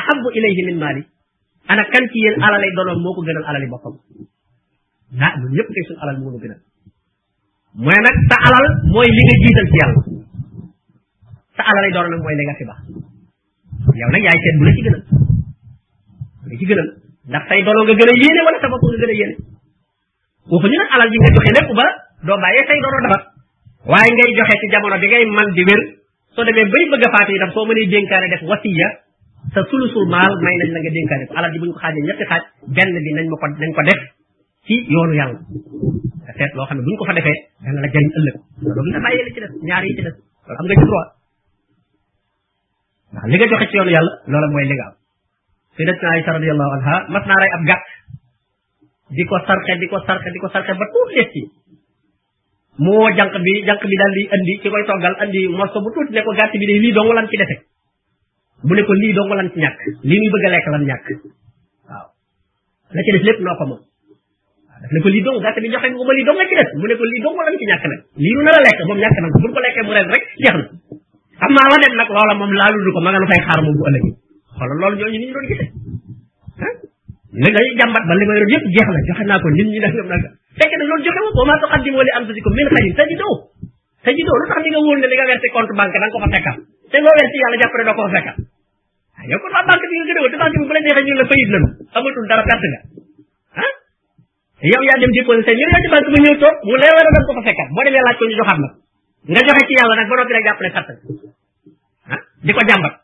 ahabu ilayhi min maali ana kan ci yéen alalay donoom moo ko gënal alali boppam ah ñun ñëpp kay suñu alal moo ko gënal mu ne nag sa alal mooy li nga jiital ci yàlla sa alal ay door nag mooy li nga fi baax yow nag yaay seet bu la ci gënal la ci gënal ndax say dono nga gën a yéene wala sa bopp nga gën a yéene waxuñu nag alal ji nga joxe lépp ba doo bàyyee say dono dafa waaye ngay joxe ci jamono bi ngay man di wér soo demee bay bëgg a faatu itam soo mënee dénkaane def wasiya sa sulusul maal may nañ la nga dénkaane ko alal ji bu ñu ko xaajee ñetti xaaj benn bi nañ ma ko nañ ko def ci yoonu yàlla nga seet loo xam ne buñ ko fa defee dana la jëriñ ëllëg loolu nga bàyyi li ci des ñaar yi ci des loolu am nga ci droit ndax li nga joxe ci yoonu yàlla loola mooy li nga am sayyidatuna Aïcha radiyallahu anha mas naa rey ab gàtt di ko sarxe di ko sarxe di ko sarxe ba tuut des ci mu woo jànq bi jànq bi daal di andi ci koy toggal andi morso bu tuuti ne ko gàtt bi de lii dong lan ci defe mu ne ko lii dong lan ci ñàkk lii muy bëgg a lekk lan ñàkk la ca def lépp noo ko moom daf ne ko lii dong gàtt bi joxe nga ko ba lii dong nga ci def mu ne ko lii dong la nga ci ñàkk nag lii nu nar a lekk moom ñàkk na ko bu ko lekkee mu ren rek jeex na am naa la dem nag loola moom laaludu ko ma nga lu fay xaar moom bu ëllëgee xoolal loolu ñooñu ni ñu doon gisee ah léegi dañuy jàmbat ba li ma yoroon yëpp jeex na joxe naa ko nit ñi def ñoom nag fekk nag loolu joxe woo maa tuqaddimu li anfusikum min xayrin tajidoo tajidoo lu tax li nga wóor ne li nga verser compte banque da nga ko fa fekkal te loo verser yàlla jàpp ne doo ko fa fekkal ah yow kon waa banque bi nga gën a wër te banque bi bu la neexee ñu la fayit lanu amatul dara perte nga ah yow yaa dem déposé say ñëw ci banque ba ñëw toog mu leer la ko fa fekkat boo demee laaj ko ñu joxaat la nga joxe ci yàlla nag ba noppi rek jàpp ne perte ah di ko jàmbat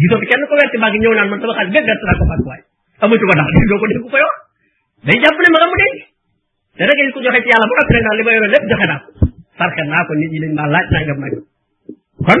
gisoo fi kenn ko weer ci banque ñëw naan man sama xaalis bépp gerte naa ko banque waaye amatu ko daal doo ko dégg ko yow day jàpp ne ma nga mu denc te rek ko joxe ci yàlla ba noppi rek naan li ma yoroon lépp joxe naa ko sarxe naa ko nit ñi dañ maa laaj naa nga may kon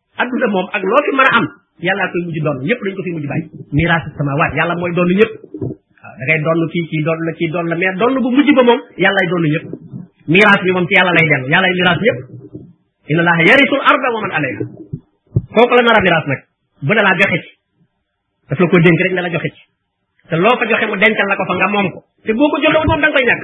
adduna moom ak loo fi mën a am yàllaa koy mujj doon ñëpp dañ ko fi mujj bàyyi miraas samawaat yàlla mooy doon ñëpp waaw da ngay doon kii kii doon la kii doon la mais doon bu mujj ba moom yàllay doon ñëpp miraas bi moom ci yàlla lay dellu yàllay miraas ñëpp inna laaha yarisul arda wa man alayha kooku la nar a miraas nag bu ne laa joxe ci daf la ko dénk rek ne la joxe ci te loo ko joxe mu dencal la ko fa nga moom ko te boo ko joxewul moom da nga koy ñàkk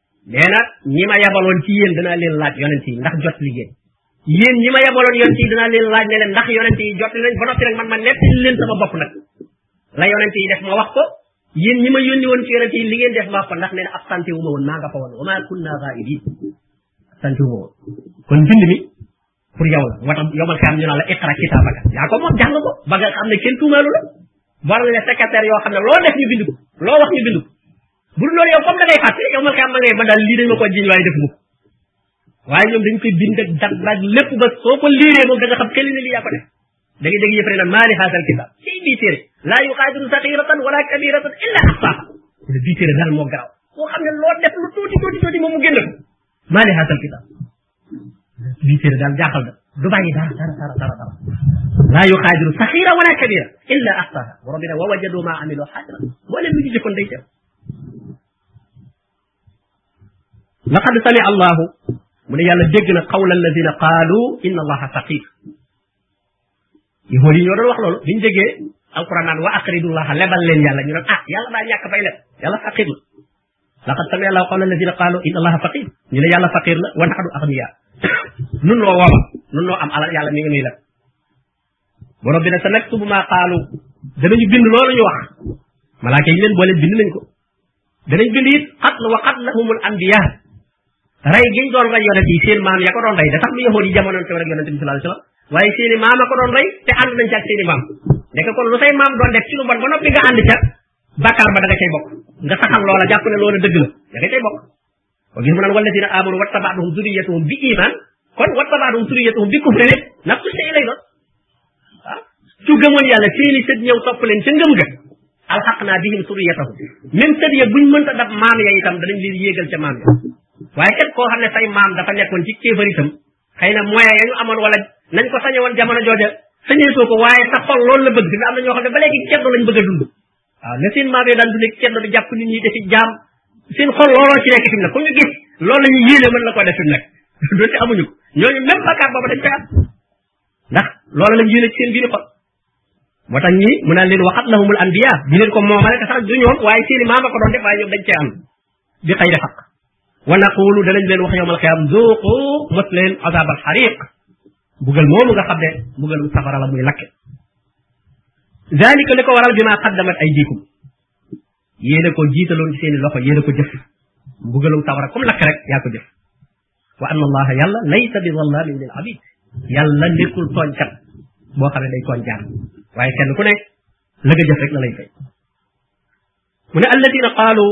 nee na ñi ma yabaloon ci yéen danaa leen laaj yonent yi ndax jot li ngeen yéen ñi ma yabaloon yonent yi danaa leen laaj ne leen ndax yonent yi jot nañ ba noppi nag man ma nettali leen sama bopp nag la yonent yi def ma wax ko yéen ñi ma yónni woon ci yonent yi li ngeen def ma wax ko ndax nee na absenté wu ma woon maa nga fa woon wa maa kunna ghaa'ibin absenté wu ma woon kon bind mi pour yow la moo tax yomal xam ñu naan la iqra kitaabaka yaa ko moom jàng ko ba nga xam ne kenn tuumaalu la war la ne secrétaire yoo xam ne loo def ñu bind ko loo wax ñu bind ko bu dul loolu yow comme da ngay fàtte yow man xam ma ngay ba daal lii dañ ma ko jiñ waaye def mukk waaye ñoom dañ koy bind ak dat ak lépp ba soo ko liiree moom da nga xam këli ne lii yaa ko def da ngay dégg yëfare naan maali haasal kitaab ci bii téere laa yuqaadiru saxiratan wala kabiratan illa ahsaaha mu ne bii téere daal moo garaaw koo xam ne loo def lu tuuti tuuti tuuti moom mu génn ko maali haasal kitaab lii téere daal jaaxal na du bàyyi dara dara dara dara dara laa yuxaadiru saxira wala kabira illa axsaha borom bi ne wa wajadu ma amilu xaadira moo leen lu ñu jëfoon day teew laqad samia allahu mu ne yàlla dégg na qawla alladina qaalu inna allaha faqir yahood yi ñoo doon wax loolu biñ déggee alquran naan wa aqridullaha lebal leen yàlla ñu doon ah yàlla daa ñàkk bay leb yàlla faqir la laqad sami allahu qawla alladina qaalu inna allaha faqir ñu ne yàlla faqir la wa naxadu axniya nun loo wooma nun loo am alal yàlla mi ngi nuy la borom bi ne sa naktubu maa qaalu danañu bind loolu ñu wax malaaka yi leen boole bind nañ ko danañ bind it xatl wa xatlahumul anbiya rey giñ doon rey yonent yi seen maam ya ko doon rey da tax lu yahood yi jamonoon te rek yonent bi sallallahu alayhi wasallam waaye seeni maam a ko doon rey te ànd nañ ci ak seeni maam nekk kon lu say maam doon def ci lu bon ba noppi nga ànd ca bàkkaar ba da nga cay bokk nga saxal loola jàpp ne loola dëgg la da nga cay bokk wa gis mu naan walladina amanu wattabaatuhum zuriyatuhum bi iman kon wattabaatuhum zuriyatuhum bi kufri ne nafsu sey lay doon waaw su gëmoon yàlla seeni sët ñëw topp leen ca ngëm ga alxaq naa bihim zuriyatahum même sët ya buñ mënta dab maam ya itam danañ leen yéegal ca maam ya waaye kat koo xam ne say maam dafa nekkoon ci kéefar itam xëy na moyen ya ñu amoon wala nañ ko sañe woon jamono jooja sañeetoo ko waaye sa xol loolu la bëgg nga am na ñoo xam ne ba léegi ceddo lañ bëgg a dund waaw na seen maam yi daan dundee ceddo di jàpp nit ñi defi jaam seen xol looloo ci nekk fi mu ne ku ñu gis loolu la ñuy yéene mën la ko def fi mu nekk doonte amuñu ko ñooñu même bakkaar boobu dañ koy am ndax loolu lañ yéene ci seen biir xol moo tax ñi mu naan leen waxat lahumul anbiya di leen ko moomale te sax du ñoom waaye seeni maam a ko doon def waaye ñoom dañ cee am bi xayri xaq wa naqulu danañ leen wax yowmal xiyaam zuuqu mos leen azabal xariq bugal moomu nga xam ne bugalum safara la muy lakke zalika li ko waral bi maa xaddamat ay diikum yéen a ko jiitaloon ci seeni loxo yéen a ko jëf bugalum safara comme lakk rek yaa ko jëf wa anna allaha yàlla laysa bi wallamin lil abid yàlla nekkul tooñkat boo xam ne day tooñ jaar waaye kenn ku ne la nga jëf rek la lay fay mu ne alladina qaalu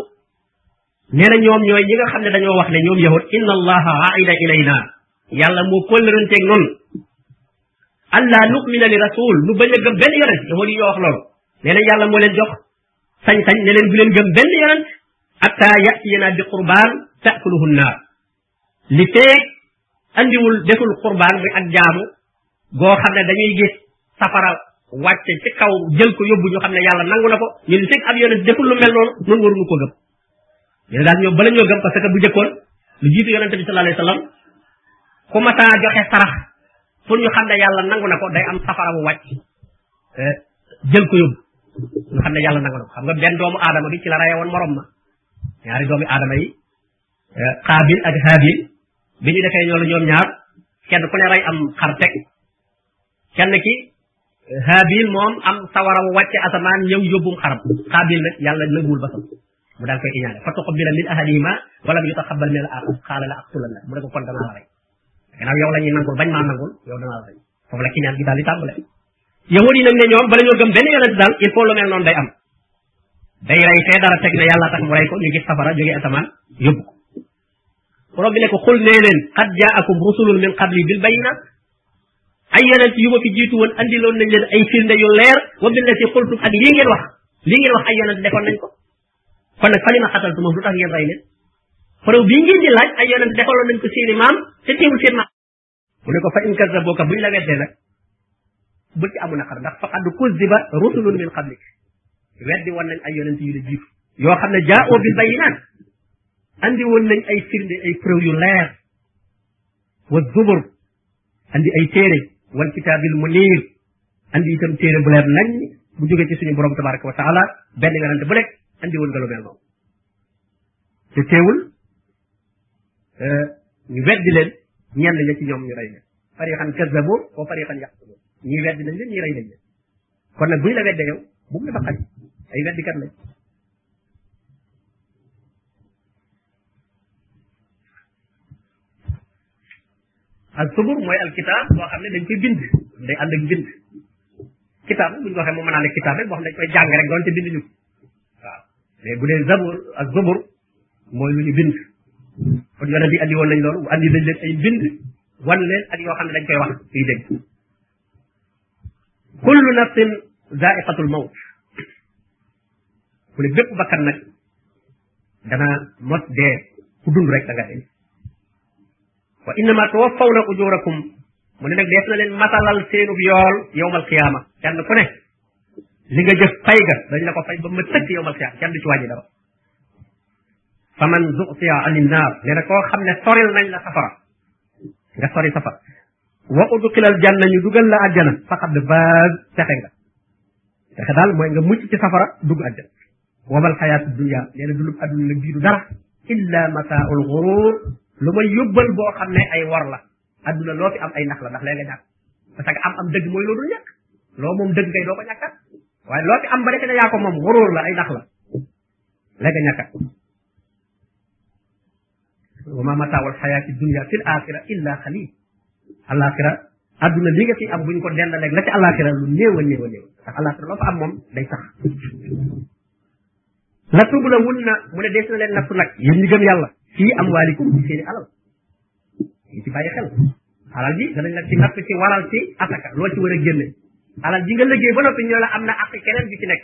nee na ñoom ñooy ñi nga xam ne dañoo wax ne ñoom yahud inna allaha aida ilayna yàlla moo kóllëranteeg noonu allah nu'mina li rasul nu bañ a gëm benn yonent yahud yi ñoo wax loolu nee na yàlla moo leen jox sañ-sañ ne leen bu leen gëm benn yonent hatta yatiyana bi qurbaan taakuluhu naar li feeg andiwul deful qurbaan muy ak jaamu goo xam ne dañuy gis safara wàcce ci kaw jël ko yóbbu ñu xam ne yàlla nangu na ko ñun fekk ab yonent deful lu mel noonu nun waruñu ko gëm ñu ne daal ñoom bala ñoo gëm parce que bu jëkkoon lu jiitu yonente bi sallallahu alayhi wasallam ku masaa joxe sarax pour ñu xam ne yàlla nangu na ko day am safara bu wàcc eh, jël ko yóbbu ñu xam ne yàlla nangu na ko xam nga benn doomu aadama bi ci la raye woon morom ma ñaari doomu aadama yi eh, xaabil ak xaabil bi ñu defee ñoolu ñoom ñaar kenn ku ne rey am xar teg kenn ki Haabil moom am sawara mu wàcce asamaan ñëw yóbbum xaram Haabil nag yàlla nanguwul basam mu daal koy iñaane fa tuqbila min ahadihima walam yutaqabbal min al-axar qaala la aqtulannak mu ne ko kon danaa la rey gannaaw yow la ñuy nangul bañ maa nangul yow danaa la rey foofu la kiñaan gi daal di tàmbale yahud yi nag ne ñoom bala ñoo gëm benn yonent daal il faut lu mel noonu day am day rey fee dara teg na yàlla tax mu rey ko ñu gis safara jógee asamaan yóbbu ko borom bi ne ko xul nee leen qad jaakum rusulun min qabli bil bayinat ay yonent yu ma fi jiitu woon andiloon nañ leen ay firnde yu leer wa bil lati qultum ak lii ngeen wax lii ngeen wax ay yonent defoon nañ ko kon nag fali ma xataltu moom lu tax ngeen rey leen preuve bii ngeen di laaj ay yonent defaloon nañ ko seeni maam te teewul seen maam mu ne ko fa in kazabuka buñ la weddee nag bul ci amu naqar ndax faqad kuziba rusulun min qablik weddi woon nañ ay yonent yu la jiitu yoo xam ne jaa oo bil bayinaan andi woon nañ ay firnde ay preuve yu leer wa zubur andi ay téere wal kitaabil munir andi itam téere bu leer nañ bu jógee ci suñu borom tabaraka wa taala benn werante bu nekk andi woon nga lu mel noonu te teewul euh, ñu weddi leen ñenn ña ci ñoom ñu rey leen fariqan kazzabu wa fariqan yaqtulun ñii weddi nañ leen ñii rey nañ leen kon nag buñ la weddee yow bu mu la naqari ay weddikat lañ ak subur mooy alkitaab boo xam ne dañ koy bind day ànd ak bind kitaab bu ñu waxee moom mën naa ne kitaab rek boo xam ne dañ koy jàng rek doonte bind ñu waaw mais bu dee zabur ak zubur mooy lu ñu bind kon yonent bi andi woon nañ loolu andi nañ leen ay bind wan leen ak yoo xam ne dañ koy wax fii dégg kullu nafsin zaiqatul mawt mu ne bépp bakkan nag dana mos dee ku dund rek da nga dee wa innama tuwaffawna ujurakum mu ne nag dees na leen matalal seenu yool yowmal qiyaama kenn ku ne li nga jëf fay ga dañ la ko fay ba ma tëkk yowmal qiyaama kenn du ci wàññi dara fa man zuxtiya ani naar nee na koo xam ne soril nañ la safara nga sori safara wa udxilal janna ñu dugal la àjjana faqad baaz texe nga texe daal mooy nga mucc ci safara dugg àjjana wamal xayaatu dunya nee na dundub adduna la bii du dara illa mataaul xurur lu may yóbbal boo xam ne ay war la adduna loo fi am ay nax la ndax lee nga ñàkk parce que am am dëgg mooy loolu ñàkk loo moom dëgg ngay doo ko ñàkkat waaye loo fi am ba defe ne yaa ko moom xurur la ay nax la lee nga ñàkkat wa ma mataawal xayaati dunia fil axira illa xalil alaxira adduna li nga fi am buñ ko dendaleeg la ci alaxira lu néew a néew a néew ndax alaxira loo fa am moom day sax nattu bu la wun na mu ne dees na leen nattu nag yéen ñi gëm yàlla fii am waalikum ci seeni alal ñu ci bàyyi xel alal ji danañ la ci natt ci waral ci asaka loo ci war a génne alal ji nga liggéey ba noppi ñoo la am na ak keneen bi ci nekk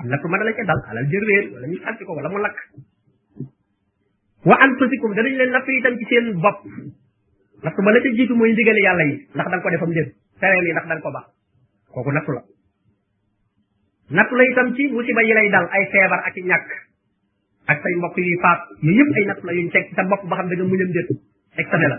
am na ko mën a la ca dal alal jër réer wala ñu sàcc ko wala mu lakk wa anfusikum danañ leen natt itam ci seen bopp natt ba la ca jiitu mooy ndigal yàlla yi ndax da nga ko defam déet tereel yi ndax da nga ko baax kooku nattu la nattu la itam ci musiba yi lay dal ay feebar ak i ñàkk ak say mbokk yuy faat yooyu yëpp ay nattu la yuñ teg ci sa bopp ba xam da nga muñam déet examen la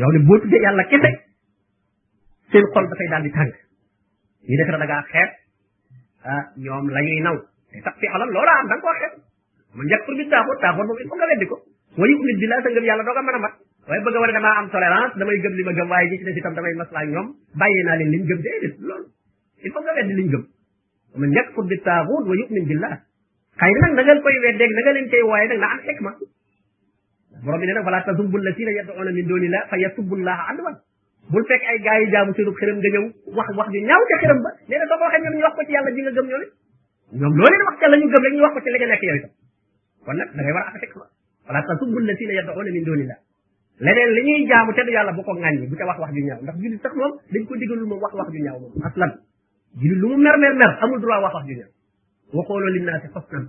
yow ne boo tuddee yàlla kese seen xol dafay daal di tàng ñu defe na da ngaa xeeb ah ñoom la ñuy naw te sax fi xalal loola am da nga koo xeeb man njëkk pour bi taaxoon taaxoon moom il faut nga weddi ko wayu nit bi laa sa ngëm yàlla doo ko mën a mat waaye bëgg a war damaa am tolérance damay gëm li ma gëm waaye ñi ci des itam damay maslaa ñoom bàyyee naa leen liñ gëm déedéet loolu il faut nga weddi liñ gëm man njëkk pour bi taaxoon wa yu'min billah xëy na nag na ngeen koy weddeeg na nga leen koy waaye nag na am xikma borom bi nee na wala tasubbu llazina yad'una min dunillah fa yasubbu llaha adwan bul fekk ay gaa yi jaamu seenub xërëm nga ñëw wax wax ju ñaaw ca xërëm ba nee na soo ko waxee ñoom ñu wax ko ci yàlla ji nga gëm ñoom it ñoom loo leen wax ca la ñu gëm rek ñu wax ko ci la nga nekk yow itam kon nag da ngay war a affecté ko wala tasubbu llazina yad'una min dunillah leneen li ñuy jaamu te du yàlla bu ko ŋàññi bu ca wax wax ju ñaaw ndax jullit sax moom dañ ko digalul moom wax wax ju ñaaw moom aslan jullit lu mu mer mer mer amul droit wax wax ju ñaaw waxooloo linnaasi xusnan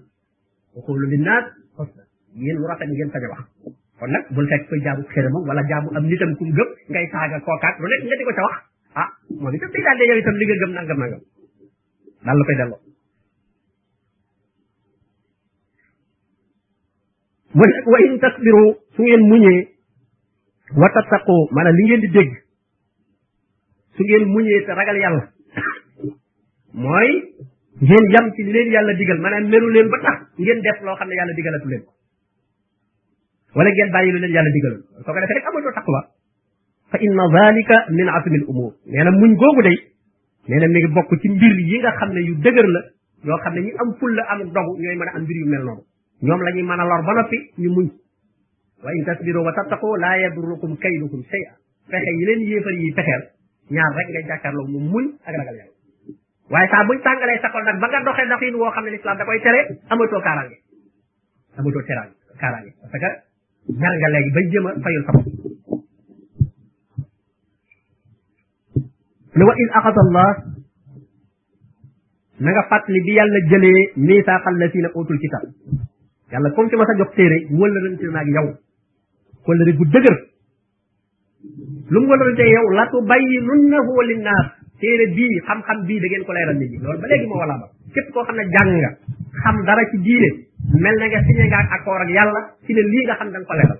waxulu li naas xusna yéen lu rafet ngeen sañ a wax kon nag bul fekk koy jaamu xërëmam wala jaamu am nitam kum gëm ngay saaga kookaat lu nekk nga di ko ca wax ah moom itam day daal de yow itam li nga gëm nangam nangam daal la koy delloo mu ne wa in tasbiru su ngeen muñee wa tattaqu maanaam li ngeen di dégg su ngeen muñee te ragal yàlla mooy ngeen yam ci li leen yàlla digal maanaam meru leen ba tax ngeen def loo xam ne yàlla digalatu leen ko wala ngeen bàyyi lu leen yàlla digalul soo ko defee rek amatoo taqwa fa inna zalika min azmi al umur nee na muñ googu day nee na mi ngi bokk ci mbir yi nga xam ne yu dëgër la yoo xam ne ñi am ful la am dogu ñooy mën a am mbir yu mel noonu ñoom la ñuy mën a lor ba noppi ñu muñ wa in tasbiru wa tattaqu laa yadurrukum kaydukum shay'a fexe yi leen yéefar yi fexeel ñaar rek ngay jàkkaarloo mu muñ ak ragal yàlla waaye saa buñ tàngalee sa xol nag ba nga doxee doxin woo xam ne lislaam da koy tere amatoo kaaraange amatoo teraange kaaraange parce que mer nga léegi bay jéem a fayul sa bopp ne wa in axada allah na nga fàttali bi yàlla jëlee miisaaxal la fii na utul kitab yàlla comme ci ma sa jox téere wëllarante naag yow wëllare gu dëgër lu mu wëllarante yow la tu bàyyi nun na huwa linnaas téere bii xam-xam bii da ngeen ko leeral nit ñi loolu ba léegi moo wala ba képp koo xam ne jàng nga xam dara ci diine mel na nga signé nga ak accord ak yàlla ci ne lii nga xam da nga ko leeral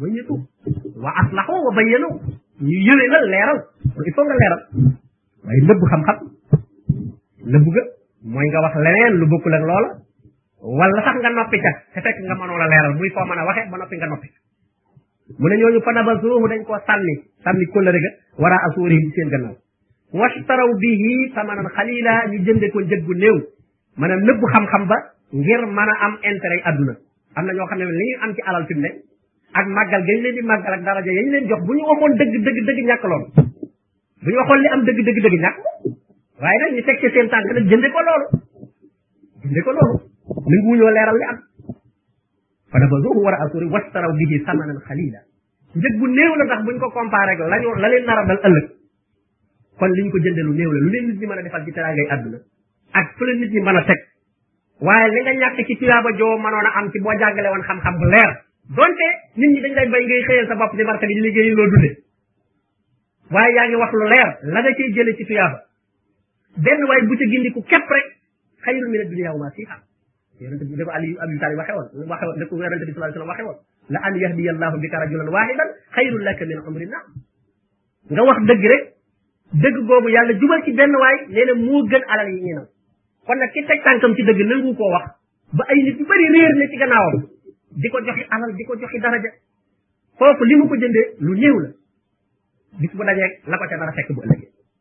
ba ñu tuub wa aslaxoo wa bayyanu ñu yëwee na leeral il faut nga leeral waaye nëbb xam-xam nëbb ga mooy nga wax leneen lu bokkul ak loola wala sax nga noppi ca te fekk nga mënoo la leeral muy foo mën a waxee ba noppi nga noppi mu ne ñooñu fanaba suuhu dañ koo sànni sànni kóllëre ga war a asuurihim ci seen gannaaw washtaraw bihi samanan xalila ñu jënde ko njëg gu néew mën a nëbb xam-xam ba ngir mën a am intérêt adduna am na ñoo xam ne li ñu am ci alal fi mu ne ak màggal gañ leen di màggal ak daraja yañ leen jox bu ñu waxoon dëgg dëgg dëgg ñàkk lool bu ñu waxoon li am dëgg dëgg dëgg ñàkk waaye nag ñu teg ci seen tànk nag jënde ko loolu jënde ko loolu nanguwuñoo leeral li am fa nabazuuhu waraa'a suuri washtaraw bihi samanan xaliila njëg bu néew la ndax buñ ko comparé ak lañu la leen nar a dal ëllëg kon liñ ko jënde lu néew la lu leen nit ñi mën a defal ci teraangay àdduna ak fu leen nit ñi mën a teg waaye li nga ñàkk ci tuyaaba joo mënoon a am ci boo jàngale woon xam-xam bu leer donte nit ñi dañ lay bay ngay xëyal sa bopp ci barke bi liggéey loo dunde waaye yaa ngi wax lu leer la nga ciy jële ci tuyaaba benn waay bu ca gindiku képp rek xayrun min ad-dunya wa ma fiha yonente bi ne ko ali abi talib waxe woon waxe woon ne ko yonente bi sallallahu alayhi wasallam waxe woon la an yahdiya allahu bika rajulan wahidan xayrun laka min umri naam nga wax dëgg rek dëgg googu yàlla jubal ci benn waay nee na moo gën alal yi ñenam kon nag ki teg tànkam ci dëgg nangu koo wax ba ay nit yu bëri réer ne ci gannaawam di ko joxi alal di ko joxi daraja kooku li mu ko jëndee lu néew la bis bu dajee la ko ca dara fekk bu ëllëgee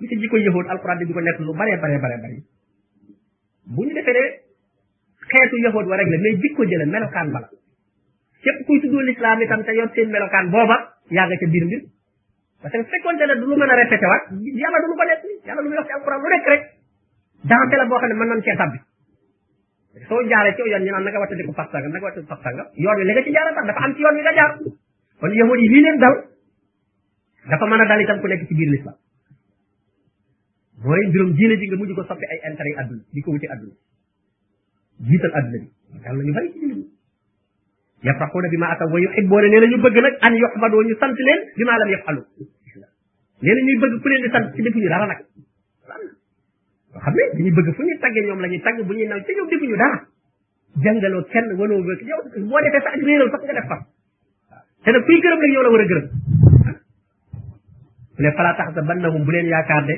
li ci jikko yahud alquran di ko nekk lu bare bare bare bare bu ñu defee ne xeetu yahud wa rek la mais jikko jëla melokaan bala képp kuy tuddoo lislaam itam te yor seen melokaan booba yaa nga ca biir mbir parce que fekkonte ne du lu mën a répété waat yàlla du lu ko nekk yàlla lu muy wax ci alquran lu nekk rek daante la boo xam ne mën nañ cee tabbi soo jaaree ci yoon ñu naan naka wattandi ko pasta nga naka wattandi ko pasta nga yoon wi li nga ci jaaree sax dafa am ci yoon wi nga jaar kon yahud yi lii leen dal dafa mën a dal itam ku nekk ci biir l'islam mooy mbirum diine ji nga mujj ko soppi ay intérêt yi àdduna di ko wuti àdduna jiital àdduna bi dal na ñu bari ci jullit yafraxuuna bi ma ataw wa yuxibuuna nee na ñu bëgg nag an yoxmadoo ñu sant leen bi ma lam yafalu nee na ñuy bëgg ku leen di sant ci defuñu dara nag loo xam ne dañuy bëgg fu ñuy tàggee ñoom la ñuy tàgg bu ñuy naw ci ñoom defuñu dara jàngaloo kenn wanoo wékk yow boo defee sax ak réeral sax nga def fa te nag kuy gërëm nag yow la war a gërëm mu ne falaa tax sa ban na moom bu leen yaakaar de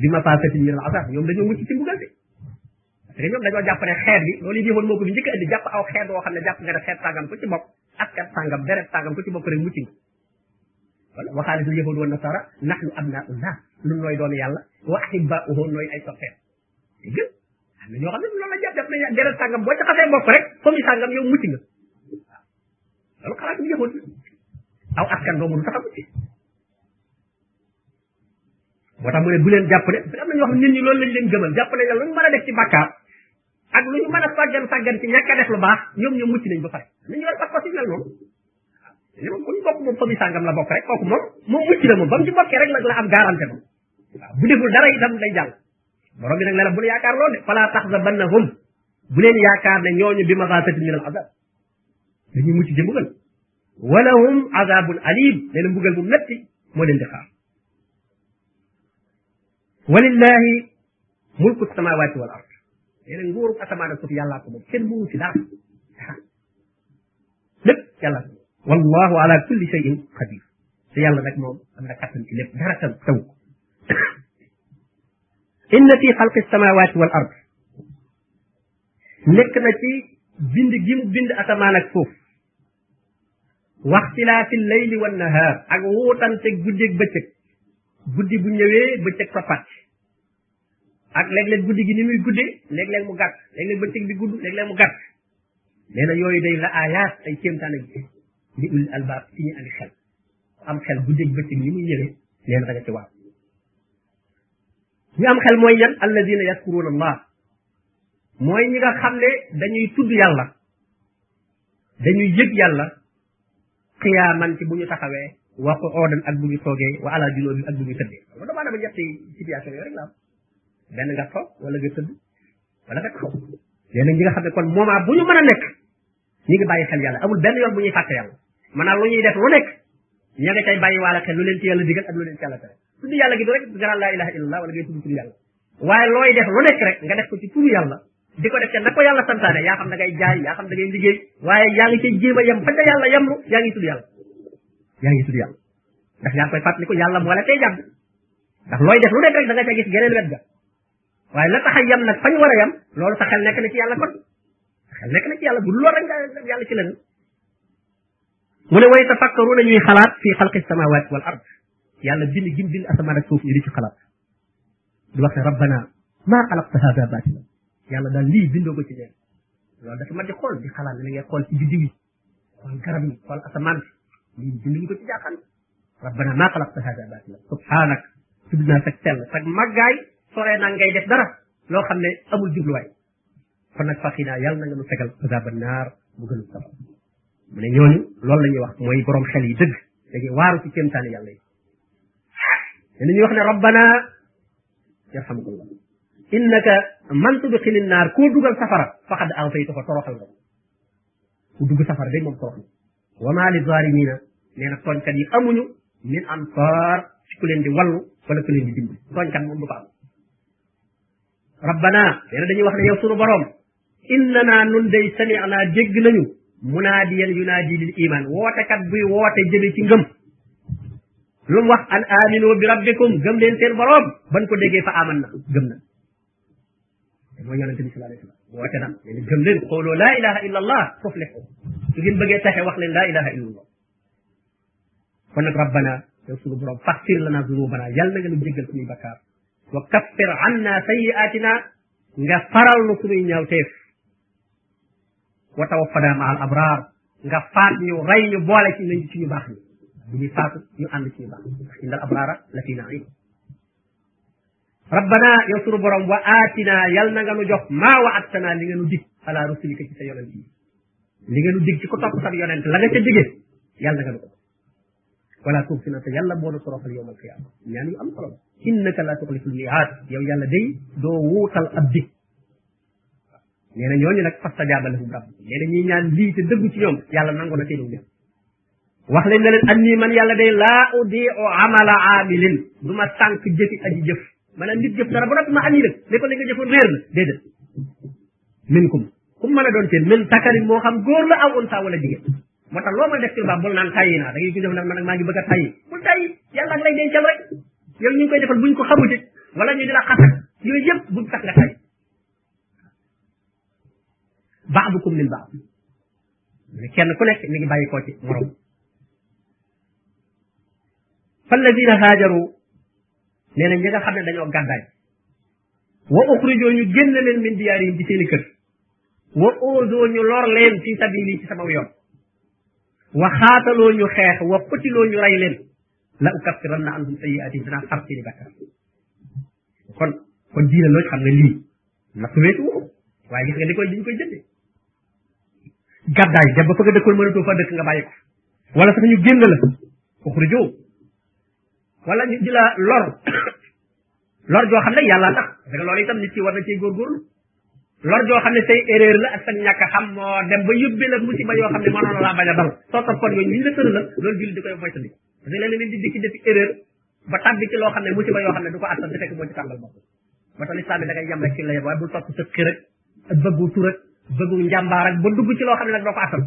bi ma faa sëti ñu la asaf ñoom dañoo mucc ci mbugal de parce que ñoom dañoo jàpp ne xeet bi loolu yëfoon moo ko fi njëkk a indi jàpp aw xeet woo xam ne jàpp nga ne xeet sàngam ko ci bopp askat sàngam deret sàngam ko ci bopp rek mucc nga wala waxaale du yëfoon woon na sara nax nu am naa un naa nun nooy doon yàlla wa ahibba uhoon nooy ay soppeem gën am na ñoo xam ne loolu la jàpp ne deret sàngam boo ca xasee bopp rek comme sàngam yow mucc nga waaw loolu xalaat bu yëgoon aw askan doo mënu tax a mucc moo tax mu ne bu leen jàpp ne am na ñoo xam ne nit ñi loolu lañ leen gëmal jàpp ne lu ñu mën a def ci bàkkaar ak lu ñu mën a sàggan sàggan ci ñàkk a def lu baax ñoom ñoom mucc nañ ba pare nañ yor pas pas yi mel noonu waaw moom ku ñu bokk moom famille sàngam la bokk rek kooku moom moom mucc na moom ba mu ci bokkee rek la la am garantie moom waaw bu deful dara itam day jàll borom bi nag ne la bul yaakaar loolu de fala taxzabannahum bu leen yaakaar ne ñooñu bi mafasatin min al azab dañuy mucc ci mbugal walahum azabun alim nee na mbugal bu metti moo leen di xaar walillahi mulku samawati wal ard nee na nguuru asamaan ak suuf yàllaa ko moom kenn mënu ci dara lépp yàlla wallahu ala kulli shay'in qadir te yàlla nag moom am na kattan ci lépp dara taw taw ko inna fi xalqi samawati wal ard nekk na ci bind gi mu bind asamaan ak suuf waxtilaafi layli wan nahaar ak wuutante guddi ak bëccëg guddi bu ñëwee bëccëg toppat ak léeg-léeg guddi gi ni muy guddee léeg-léeg mu gàtt léeg-léeg bëccëg bi gudd léeg-léeg mu gàtt nee na yooyu day la aayaat ay kéemtaan ak gis li ul albaab ci ñu andi xel am xel bu dégg bëccëg ni muy yëre nee na da nga ci waaw ñi am xel mooy yan alladina yaskuruuna allah mooy ñi nga xam ne dañuy tudd yàlla dañuy yëg yàlla xiyaaman ci bu ñu taxawee wa ko oodan ak bu ñu toogee wa ala junoo bi ak bu ñu tëddee xam nga dama dama ñetti situation yooyu rek la am benn nga toog wala nga tëdd wala fekk foofu nee na ñi nga xam ne kon moment bu ñu mën a nekk ñi ngi bàyyi xel yàlla amul benn yoon bu ñuy fàtte yàlla maanaam lu ñuy def lu nekk ña nga cay bàyyi waala xel lu leen ci yàlla digal ak lu leen ci yàlla tere tudd yàlla gi du rek nga naan laa ilaha illallah wala ngay tudd tur yàlla waaye looy def lu nekk rek nga def ko ci turu yàlla di ko def te na ko yàlla santaane yaa xam da ngay jaay yaa xam da ngay liggéey waaye yaa ngi cay jéem a yem ba ca yàlla yemlu yaa ngi tudd yàlla yaa ngi tudd yàlla ndax yaa ngi koy fàttaliku yàlla moo la tey jàpp ndax looy def lu nekk rek da nga ca gis geneen wet ga waaye la tax a yem nag fañ war a yem loolu sa xel nekk na ci yàlla kon sa xel nekk na ci yàlla bu loolu rek nga yàlla ci leneen mu ne way tafakkaru na ñuy xalaat fi xalqi samawati wal ard yàlla bind gim bind asamaan ak suuf ñu di ci xalaat di wax ne rabbana maa xalaqta hada batila yàlla daal lii bindoo ko ci neen loolu dafa mat di xool di xalaat ne ngay xool ci biddiw yi xool garab yi xool asamaan bi ñu bind ñu ko ci jaaxal rabbana maa xalaqta hada batila subhanak tudd naa sag sell sag màggaay soree naa ngay def dara loo xam ne amul jubluwaay kon nag faxinaa yàlla na nga nu fegal azaaba naar bu gën a safar mu ne ñooñu loolu la ñuy wax mooy borom xel yi dëgg dañuy waaru ci kéemtaani yàlla yi danañuy wax ne rabbana yarhamukallah innaka man tudxili naar koo dugal safara faqad awfaytahu toroxal nga ku dugg safara day moom torox wa maa li zaalimiina nee na tooñkat yi amuñu min ansaar ci ku leen di wallu wala ku leen di dimbali tooñkat moom du ko am rabbana nee na dañuy wax ne yow sunu borom innana nun day sami'na dégg nañu munaadiyan yunaadi lil iman wootekat buy woote jëme ci ngëm lu mu wax an aminu bi rabbikum gëm leen seen borom ban ko déggee fa aman na gëm na mooy yonente bi sallallahu alayhi wasallam woote na ne gëm leen xooloo laa ilaha illa allah foofu le ko su ngeen bëggee taxe wax leen laa ilaha illa allah kon nag rabbana yow suñu borom faxfir lana zunubana yàlla nga nu jéggal suñuy bakkaar wa kaffir anna sayyi'atina nga faral nu suñuy ñaawteef wa tawaffana ma al abrar nga faat ñu rey ñu boole ci nañ ci ñu baax ñi bu ñuy faatu ñu ànd ci ñu baax ndax indal abrara la fi naim rabbana yow sunu borom wa aatina yal na nga nu jox maa wa attana li nga nu dig ala rusulika ci sa yonent yi li nga nu dig ci ko topp sa yonent la nga ca digee yal na nga nu ko wala tuub si na te yàlla boo nu toroxal yowmal qiyaama ñaan yu am solo innaka la tuxliful miihaad yow yàlla day doo wuutal ab dig nee na ñooñu nag fastajaaba lahum rabbuhum nee na ñuy ñaan lii te dëgg ci ñoom yàlla nangu na seen ñaan wax leen ne leen an nii man yàlla day laa udiu amala aamilin du ma sànq jëfi aji jëf maanaam nit jëf dara ba noppi ma annulé ne ko li nga jëfoon réer na déedéet minkum ku mu mën a doon seen min takarin moo xam góor la aw unsa wala jigéen moo tax loo ma def ci lu baax bul naan tàyyi naa da ngay ko def nag man nag maa ngi bëgg a tàyyi bul tàyyi yàlla ak lay dencal rek yow ñu ngi koy defal buñ ko xamute wala ñu di la xasak yooyu yëpp buñ tax nga tàyyi baadukum min baad ne kenn ku nekk mi ngi bàyyi koo ci morom falladina haajaru nee na ñi nga xam ne dañoo gàddaay wa uxrijoo ñu génn leen min diyaarihim ci seeni kër wa oodoo ñu lor leen fi sabili ci sama yoon wa xaataloo ñu xeex wa qutiloo ñu rey leen la ukaffiran na anhum sayyi'atihim dinaa far seeni bakkaar kon kon diina loo xam ne lii nattu weetu waaye gis nga li koy liñ koy jëndee gàddaay dem ba fa nga dëkkoon mënatoo fa dëkk nga bàyyi ko wala sax ñu génn la uxrijoo wala ñu di la lor lor joo xam ne yàlla tax parce que loolu itam nit ki war na cee góorgóorlu lor joo xam ne say erreur la ak sa ñàkk a xam moo dem ba yóbbee la musiba yoo xam ne mënoon laa bañ a dal soo toppoon yooyu ñu la tëral la loolu jullit di koy moytandi parce que léeg-léeg nit di dikki def erreur ba tàbbi ci loo xam ne musiba yoo xam ne du ko attan te fekk moo ci tàmbal bopp ba tax lislaam bi da ngay yem rek ci la yem waaye bul topp sa xër ak bëggu tur ak bëggu njàmbaar ak ba dugg ci loo xam ne nag doo ko attal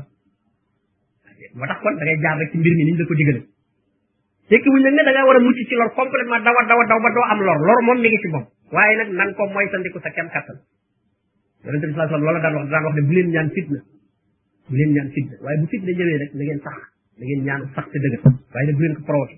moo tax kon da ngay jaar rek ci mbir mi niñ la ko digale tekki wuñ nag ne da ngaa war a mucc ci lor complètement dawa dawa daw ba doo am lor lor moom mi ngi ci moom waaye nag nan ko moytandiku sa kem kattan yonente bi sallallahu alayhi wasallam loola daan wax daan wax ne bu leen ñaan fitna bu leen ñaan fitna waaye bu fitna ñëwee rek na ngeen sax na ngeen ñaan sax te dëgg waaye nag bu leen ko provoqué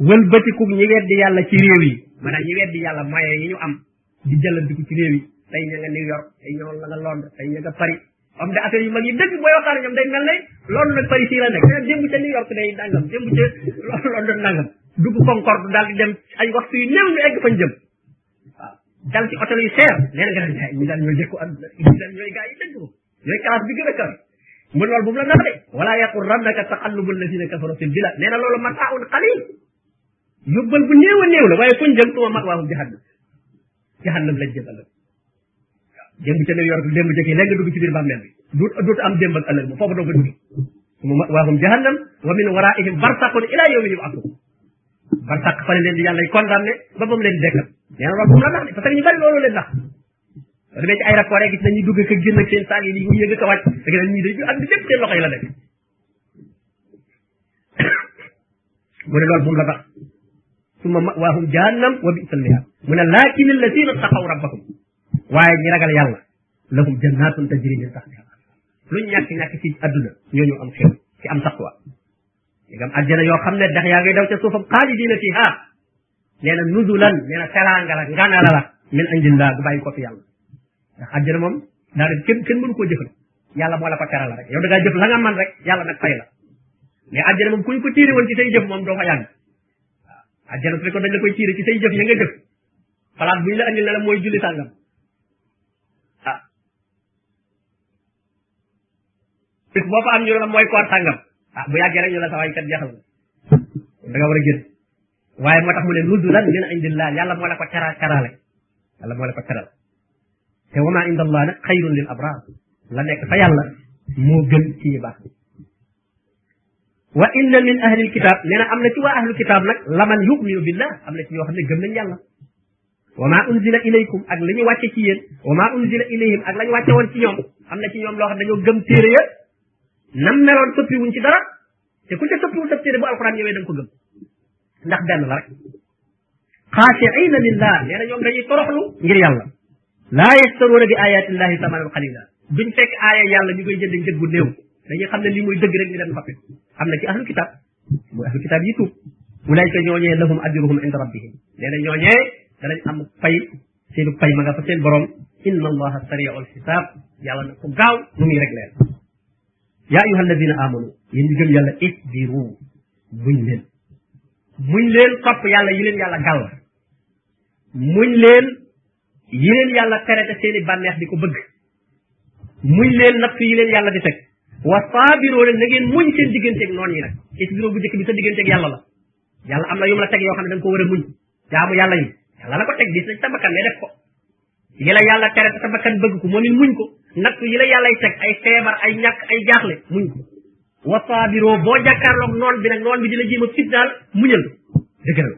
wëlbatiku ñi weddi yàlla ci réew yi maanaam ñi weddi yàlla moyen yi ñu am di jëlandiku ci réew yi tey ña nga New York tey ña nga Londres tey ña nga Paris am de affaire yu mag yi dëgg booy waxtaan ñoom day mel ne loolu nag Paris fii la nekk mais démb ca New York day dangam démb ca loolu loolu doon dangam dugg Concorde daal di dem ay waxtu yu néew ñu egg fañ jëm waaw dal ci hôtel yu seer nee na nga daan jaay ñu daal ñooy dëkku àdduna ñu daal ñooy gaa yi dëgg mooy classe bi gën a kawe mu loolu bu mu la nax de wala yaqurrannaka taqallubu alladina kafaru fil bilad nee na loolu mataaun qalil yóbbal bu néew a néew la waaye fuñ jëm tuma mat waahum jahannam jahannam lañ jëm ëllëg waaw démb ca New York démb ca kii léegi dugg ci biir bàmmeel bi du dootu am démb ak ëllëg moom foofu doo fa dugg tuma mat waahum jahannam wa min waraihim barsaqun ila yawmi yub'athun barsaq fa leen di yàlla condamné ba ba mu leen dekkal nee na loolu bu mu la nax de parce que ñu bari loolu leen nax boo demee ci ay rapport gis nañu dugg ak génn ak seen saal yi nii ñu yëg ak a wàcc da nga naan ñii dañu ànd lépp seen loxo yi la nekk mu ne loolu bu mu la tax summa ma'waahum jahannam wa bi'sal mihaad mu ne laakin allazina taqaw rabbahum waaye ñi ragal yàlla lahum jannatun tajri min tahtiha lu ñàkk ñàkk ci adduna ñooñu am xew ci am taqwa léegi am àjjana yoo xam ne dax yaa ngay daw ca suufam xaalidina fiha nee na nuzulan nee na teraanga la nganala la min indillah bu bàyyi ko fi yàlla ndax àjjana moom daa def kenn kenn mënu koo jëfal yàlla moo la ko teral rek yow da ngaa jëf la nga man rek yàlla nag fay la mais àjjana moom kuñ ko tiire woon ci say jëf moom doo fa yàgg waaw àjjana su fekkoon dañ la koy tiire ci say jëf ya nga jëf xalaat buñ la andil ne la mooy julli sàngam ah bis boo fa am ñu ne la mooy koor sàngam ah bu yàggee rek ñu la sa waay kat jeexal na da nga war a génn waaye moo tax mu ne nuzulan min indillah yàlla moo la ko tera terale yàlla moo la ko teral te wa maa indallah nag xayrun lil abraar la nekk fa yàlla moo gën ci ñu baax wa inna min ahlil kitab nee na am na ci waa ahlul kitab nag laman yuminu billah am na ci ñoo xam ne gëm nañ yàlla wa ma unzila ilaykum ak la ñu wàcce ci yéen wa ma unzila ilayhim ak la ñu wàcce woon ci ñoom am na ci ñoom loo xam ne dañoo gëm téere ya nam meloon soppi wuñ ci dara te ku ca soppiwul sab téere bu alquran ñëwee da nga ko gëm ndax benn la rek xaashiina lillah nee na ñoom dañuy toroxlu ngir yàlla laa yastaruuna bi ayatillahi samanan qalila duñ fekk aaya yàlla ñu koy jënd njëg bu néew dañuy xam ne lii mooy dëgg rek ñu dem fappi am na ci ahlul kitab mooy ahlul kitab yi tuub ulaayka ñooñee lahum ajruhum inda rabbihim nee na ñooñee danañ am fay seenu pay ma nga fa seen borom inna allaha sariul xisaab yàlla na ko gaaw nu muy réglé yaa ayuha alladina amanu yéen ñi gëm yàlla isbiru muñ leen muñ leen topp yàlla yi leen yàlla gàll muñ leen yi leen yàlla tere te seeni bànneex di ko bëgg muñ leen natt yi leen yàlla di teg wa saabiroo leen na ngeen muñ seen digganteeg noon yi nag isbiroo bu njëkk bi sa digganteeg yàlla la yàlla am na yu mu la teg yoo xam ne da nga ko war a muñ jaamu yàlla yi yàlla la ko teg gis nañ sa bakkan ne def ko yi la yàlla tere sa bakkan bëgg ko moom it muñ ko natt yi la yàllay teg ay feebar ay ñàkk ay jaaxle muñ ko wa saabiroo boo jàkkaarloog noon bi nag noon bi di la jéem a fitnaal muñal dëgëral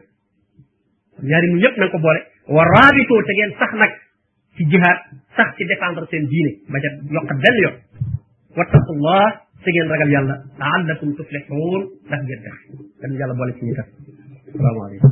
ñaari muñ yëpp na nga ko boole wa raabitoo te ngeen sax nag ci jihaad sax ci défendre seen diine ba ca yokkat benn yoon wattaqullah te ngeen ragal yàlla laallakum tuflixuun ndax ngeen def kan yàlla boole ci ñu def salaamaaleykum